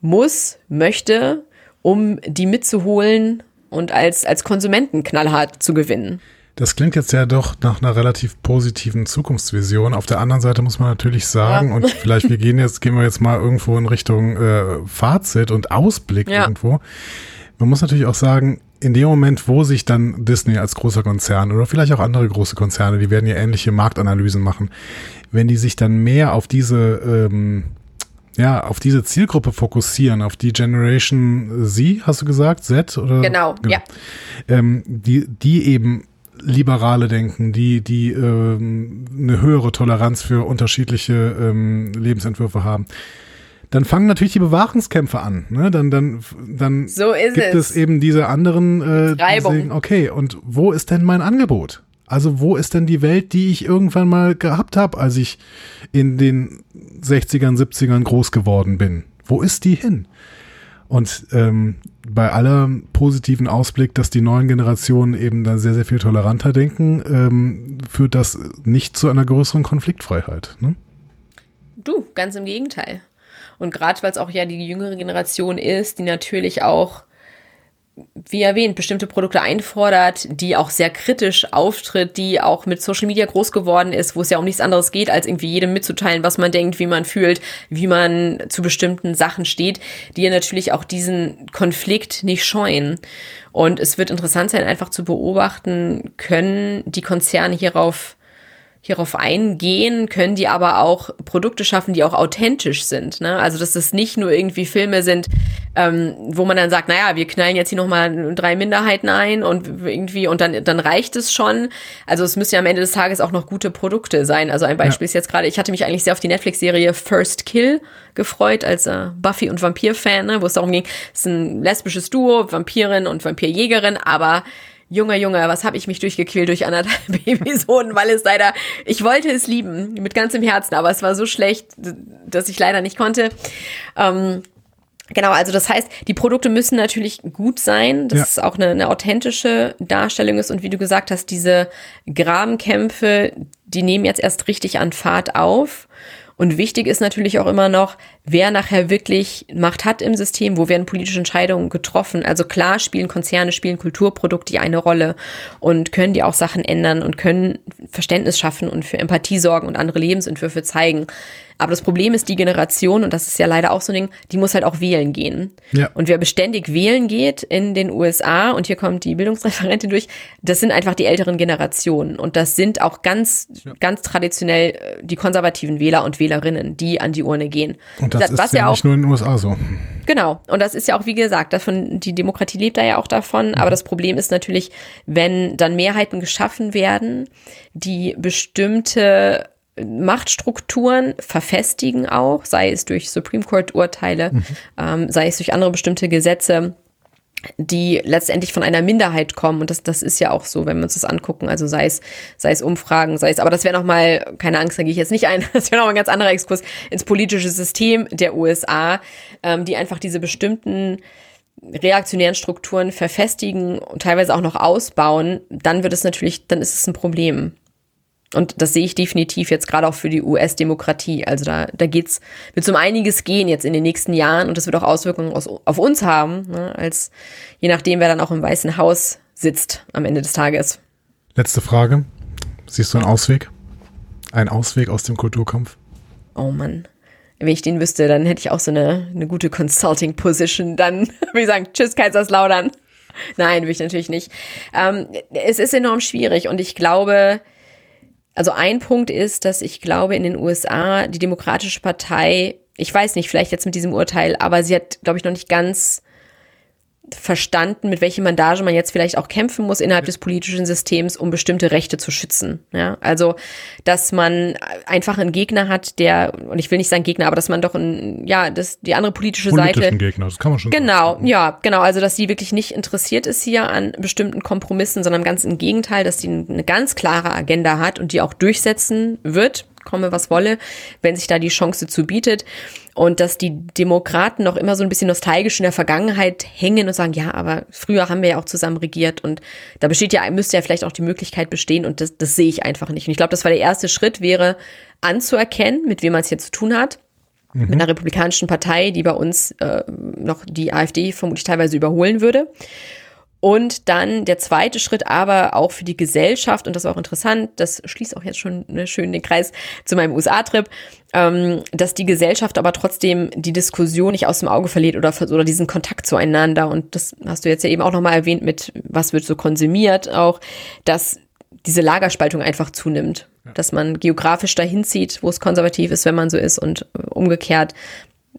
muss, möchte, um die mitzuholen und als, als Konsumenten knallhart zu gewinnen. Das klingt jetzt ja doch nach einer relativ positiven Zukunftsvision. Auf der anderen Seite muss man natürlich sagen, ja. und vielleicht wir gehen jetzt, gehen wir jetzt mal irgendwo in Richtung äh, Fazit und Ausblick ja. irgendwo. Man muss natürlich auch sagen, in dem Moment, wo sich dann Disney als großer Konzern oder vielleicht auch andere große Konzerne, die werden ja ähnliche Marktanalysen machen, wenn die sich dann mehr auf diese ähm, ja, auf diese Zielgruppe fokussieren, auf die Generation Z, hast du gesagt, Z oder? Genau, genau. ja. Ähm, die, die eben liberale Denken, die, die ähm, eine höhere Toleranz für unterschiedliche ähm, Lebensentwürfe haben. Dann fangen natürlich die Bewahrungskämpfe an. Ne? Dann, dann, dann so gibt es. es. eben diese anderen, äh, die sagen, okay, und wo ist denn mein Angebot? Also wo ist denn die Welt, die ich irgendwann mal gehabt habe, als ich in den 60ern, 70ern groß geworden bin? Wo ist die hin? Und ähm, bei aller positiven Ausblick, dass die neuen Generationen eben da sehr, sehr viel toleranter denken, ähm, führt das nicht zu einer größeren Konfliktfreiheit. Ne? Du, ganz im Gegenteil. Und gerade weil es auch ja die jüngere Generation ist, die natürlich auch wie erwähnt, bestimmte Produkte einfordert, die auch sehr kritisch auftritt, die auch mit Social Media groß geworden ist, wo es ja um nichts anderes geht, als irgendwie jedem mitzuteilen, was man denkt, wie man fühlt, wie man zu bestimmten Sachen steht, die ja natürlich auch diesen Konflikt nicht scheuen. Und es wird interessant sein, einfach zu beobachten, können die Konzerne hierauf hierauf eingehen, können die aber auch Produkte schaffen, die auch authentisch sind. Ne? Also dass das nicht nur irgendwie Filme sind, ähm, wo man dann sagt, naja, wir knallen jetzt hier nochmal drei Minderheiten ein und irgendwie und dann, dann reicht es schon. Also es müssen ja am Ende des Tages auch noch gute Produkte sein. Also ein Beispiel ja. ist jetzt gerade, ich hatte mich eigentlich sehr auf die Netflix-Serie First Kill gefreut als äh, Buffy- und Vampir-Fan, ne, wo es darum ging, es ist ein lesbisches Duo, Vampirin und Vampirjägerin, aber Junge, Junge, was habe ich mich durchgequält durch anderthalb Episoden, weil es leider, ich wollte es lieben, mit ganzem Herzen, aber es war so schlecht, dass ich leider nicht konnte. Ähm, Genau, also das heißt, die Produkte müssen natürlich gut sein, dass ja. es auch eine, eine authentische Darstellung ist und wie du gesagt hast, diese Grabenkämpfe, die nehmen jetzt erst richtig an Fahrt auf und wichtig ist natürlich auch immer noch, wer nachher wirklich Macht hat im System, wo werden politische Entscheidungen getroffen. Also klar spielen Konzerne, spielen Kulturprodukte eine Rolle und können die auch Sachen ändern und können Verständnis schaffen und für Empathie sorgen und andere Lebensentwürfe zeigen. Aber das Problem ist die Generation, und das ist ja leider auch so ein Ding, die muss halt auch wählen gehen. Ja. Und wer beständig wählen geht in den USA, und hier kommt die Bildungsreferentin durch, das sind einfach die älteren Generationen. Und das sind auch ganz, ja. ganz traditionell äh, die konservativen Wähler und Wählerinnen, die an die Urne gehen. Und das, das ist ja, ja nicht nur in den USA so. Genau. Und das ist ja auch, wie gesagt, davon, die Demokratie lebt da ja auch davon. Aber das Problem ist natürlich, wenn dann Mehrheiten geschaffen werden, die bestimmte Machtstrukturen verfestigen auch, sei es durch Supreme Court Urteile, mhm. ähm, sei es durch andere bestimmte Gesetze, die letztendlich von einer Minderheit kommen. Und das, das ist ja auch so, wenn wir uns das angucken. Also sei es, sei es Umfragen, sei es, aber das wäre nochmal, keine Angst, da gehe ich jetzt nicht ein, das wäre nochmal ein ganz anderer Exkurs ins politische System der USA, ähm, die einfach diese bestimmten reaktionären Strukturen verfestigen und teilweise auch noch ausbauen, dann wird es natürlich, dann ist es ein Problem. Und das sehe ich definitiv jetzt gerade auch für die US-Demokratie. Also da, da geht's, wird es um einiges gehen jetzt in den nächsten Jahren und das wird auch Auswirkungen aus, auf uns haben, ne, als je nachdem, wer dann auch im Weißen Haus sitzt am Ende des Tages. Letzte Frage. Siehst du einen Ausweg? Einen Ausweg aus dem Kulturkampf? Oh Mann. Wenn ich den wüsste, dann hätte ich auch so eine, eine gute Consulting-Position. Dann würde ich sagen, tschüss, Kaiserslautern. Nein, will ich natürlich nicht. Ähm, es ist enorm schwierig und ich glaube, also ein Punkt ist, dass ich glaube, in den USA die Demokratische Partei, ich weiß nicht, vielleicht jetzt mit diesem Urteil, aber sie hat, glaube ich, noch nicht ganz verstanden, mit welchem Mandage man jetzt vielleicht auch kämpfen muss innerhalb des politischen Systems, um bestimmte Rechte zu schützen. Ja, also, dass man einfach einen Gegner hat, der, und ich will nicht sagen Gegner, aber dass man doch ein, ja, das, die andere politische Seite. Gegner, das kann man schon Genau, sagen. ja, genau. Also, dass sie wirklich nicht interessiert ist hier an bestimmten Kompromissen, sondern ganz im Gegenteil, dass sie eine ganz klare Agenda hat und die auch durchsetzen wird, komme was wolle, wenn sich da die Chance zu bietet und dass die Demokraten noch immer so ein bisschen nostalgisch in der Vergangenheit hängen und sagen, ja, aber früher haben wir ja auch zusammen regiert und da besteht ja, müsste ja vielleicht auch die Möglichkeit bestehen und das, das sehe ich einfach nicht. Und ich glaube, das war der erste Schritt, wäre anzuerkennen, mit wem man es hier zu tun hat. Mhm. Mit einer republikanischen Partei, die bei uns äh, noch die AfD vermutlich teilweise überholen würde. Und dann der zweite Schritt aber auch für die Gesellschaft, und das ist auch interessant, das schließt auch jetzt schon ne, schön den Kreis zu meinem USA-Trip, ähm, dass die Gesellschaft aber trotzdem die Diskussion nicht aus dem Auge verliert oder, oder diesen Kontakt zueinander. Und das hast du jetzt ja eben auch nochmal erwähnt mit, was wird so konsumiert, auch, dass diese Lagerspaltung einfach zunimmt. Dass man geografisch dahin zieht, wo es konservativ ist, wenn man so ist, und umgekehrt,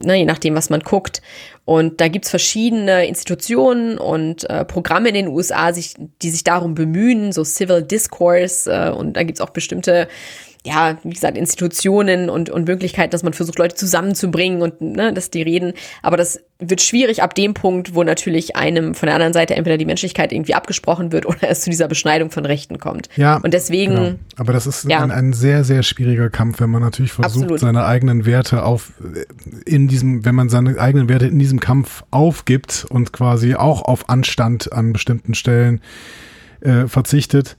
ne, je nachdem, was man guckt. Und da gibt's verschiedene Institutionen und äh, Programme in den USA, sich, die sich darum bemühen, so Civil Discourse. Äh, und da gibt's auch bestimmte ja, wie gesagt, Institutionen und, und Möglichkeiten, dass man versucht, Leute zusammenzubringen und ne, dass die reden. Aber das wird schwierig ab dem Punkt, wo natürlich einem von der anderen Seite entweder die Menschlichkeit irgendwie abgesprochen wird oder es zu dieser Beschneidung von Rechten kommt. Ja. Und deswegen. Genau. Aber das ist ja. ein, ein, sehr, sehr schwieriger Kampf, wenn man natürlich versucht, Absolut. seine eigenen Werte auf in diesem, wenn man seine eigenen Werte in diesem Kampf aufgibt und quasi auch auf Anstand an bestimmten Stellen äh, verzichtet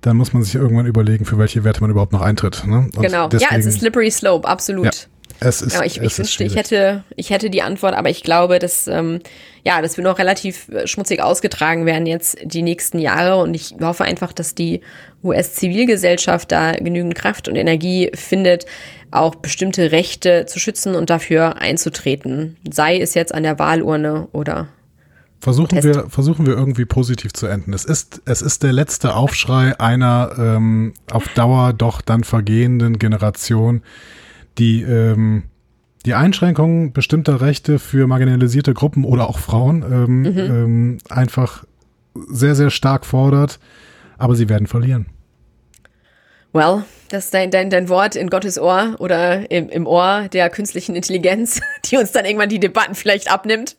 dann muss man sich irgendwann überlegen, für welche Werte man überhaupt noch eintritt. Ne? genau, deswegen, ja, es ist slippery slope, absolut. Ja. Es ist, ja, ich, es ich wünschte, ich hätte, ich hätte die Antwort, aber ich glaube, dass, ähm, ja, das wird noch relativ äh, schmutzig ausgetragen werden jetzt die nächsten Jahre und ich hoffe einfach, dass die US-Zivilgesellschaft da genügend Kraft und Energie findet, auch bestimmte Rechte zu schützen und dafür einzutreten. Sei es jetzt an der Wahlurne oder Versuchen wir, versuchen wir irgendwie positiv zu enden. Es ist, es ist der letzte Aufschrei einer ähm, auf Dauer doch dann vergehenden Generation, die ähm, die Einschränkungen bestimmter Rechte für marginalisierte Gruppen oder auch Frauen ähm, mhm. ähm, einfach sehr, sehr stark fordert, aber sie werden verlieren. Well, das ist dein, dein, dein Wort in Gottes Ohr oder im, im Ohr der künstlichen Intelligenz, die uns dann irgendwann die Debatten vielleicht abnimmt.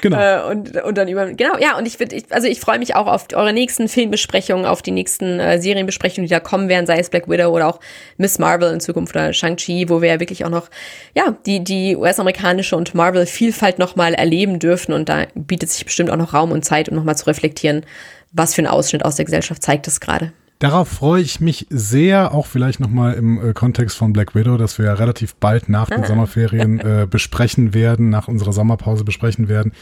Genau. Äh, und, und dann über, genau, ja, und ich würde, also ich freue mich auch auf eure nächsten Filmbesprechungen, auf die nächsten äh, Serienbesprechungen, die da kommen werden, sei es Black Widow oder auch Miss Marvel in Zukunft oder Shang-Chi, wo wir ja wirklich auch noch, ja, die, die US-amerikanische und Marvel-Vielfalt nochmal erleben dürfen und da bietet sich bestimmt auch noch Raum und Zeit, um nochmal zu reflektieren, was für ein Ausschnitt aus der Gesellschaft zeigt es gerade. Darauf freue ich mich sehr, auch vielleicht nochmal im äh, Kontext von Black Widow, dass wir relativ bald nach den ah. Sommerferien äh, besprechen werden, nach unserer Sommerpause besprechen werden,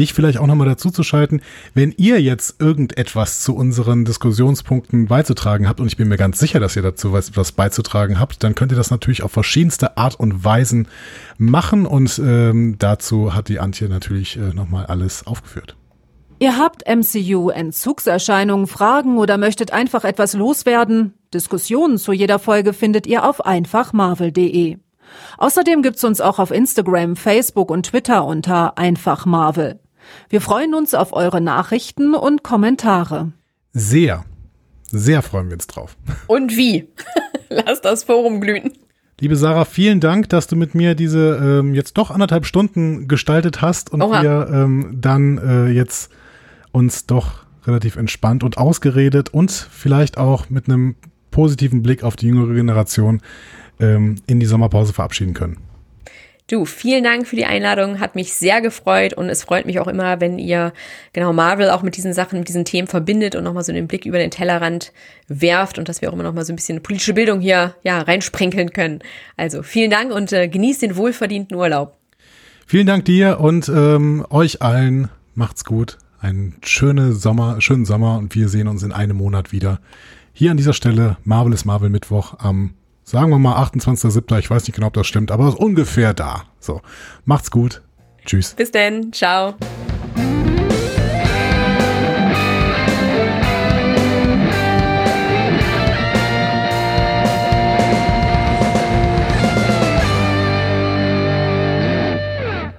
dich vielleicht auch nochmal dazu zu schalten. Wenn ihr jetzt irgendetwas zu unseren Diskussionspunkten beizutragen habt, und ich bin mir ganz sicher, dass ihr dazu was, was beizutragen habt, dann könnt ihr das natürlich auf verschiedenste Art und Weisen machen und ähm, dazu hat die Antje natürlich äh, nochmal alles aufgeführt. Ihr habt MCU-Entzugserscheinungen, Fragen oder möchtet einfach etwas loswerden? Diskussionen zu jeder Folge findet ihr auf einfachmarvel.de. Außerdem gibt's uns auch auf Instagram, Facebook und Twitter unter einfachmarvel. Wir freuen uns auf eure Nachrichten und Kommentare. Sehr, sehr freuen wir uns drauf. Und wie? Lass das Forum glühen. Liebe Sarah, vielen Dank, dass du mit mir diese ähm, jetzt doch anderthalb Stunden gestaltet hast und Oha. wir ähm, dann äh, jetzt uns doch relativ entspannt und ausgeredet und vielleicht auch mit einem positiven Blick auf die jüngere Generation ähm, in die Sommerpause verabschieden können. Du, vielen Dank für die Einladung, hat mich sehr gefreut und es freut mich auch immer, wenn ihr genau Marvel auch mit diesen Sachen, mit diesen Themen verbindet und nochmal so den Blick über den Tellerrand werft und dass wir auch immer nochmal so ein bisschen politische Bildung hier ja reinsprenkeln können. Also vielen Dank und äh, genießt den wohlverdienten Urlaub. Vielen Dank dir und ähm, euch allen. Macht's gut einen schönen Sommer, schönen Sommer und wir sehen uns in einem Monat wieder. Hier an dieser Stelle Marvel ist Marvel Mittwoch am, sagen wir mal 28.07. Ich weiß nicht genau, ob das stimmt, aber ungefähr da. So, macht's gut. Tschüss. Bis denn. Ciao.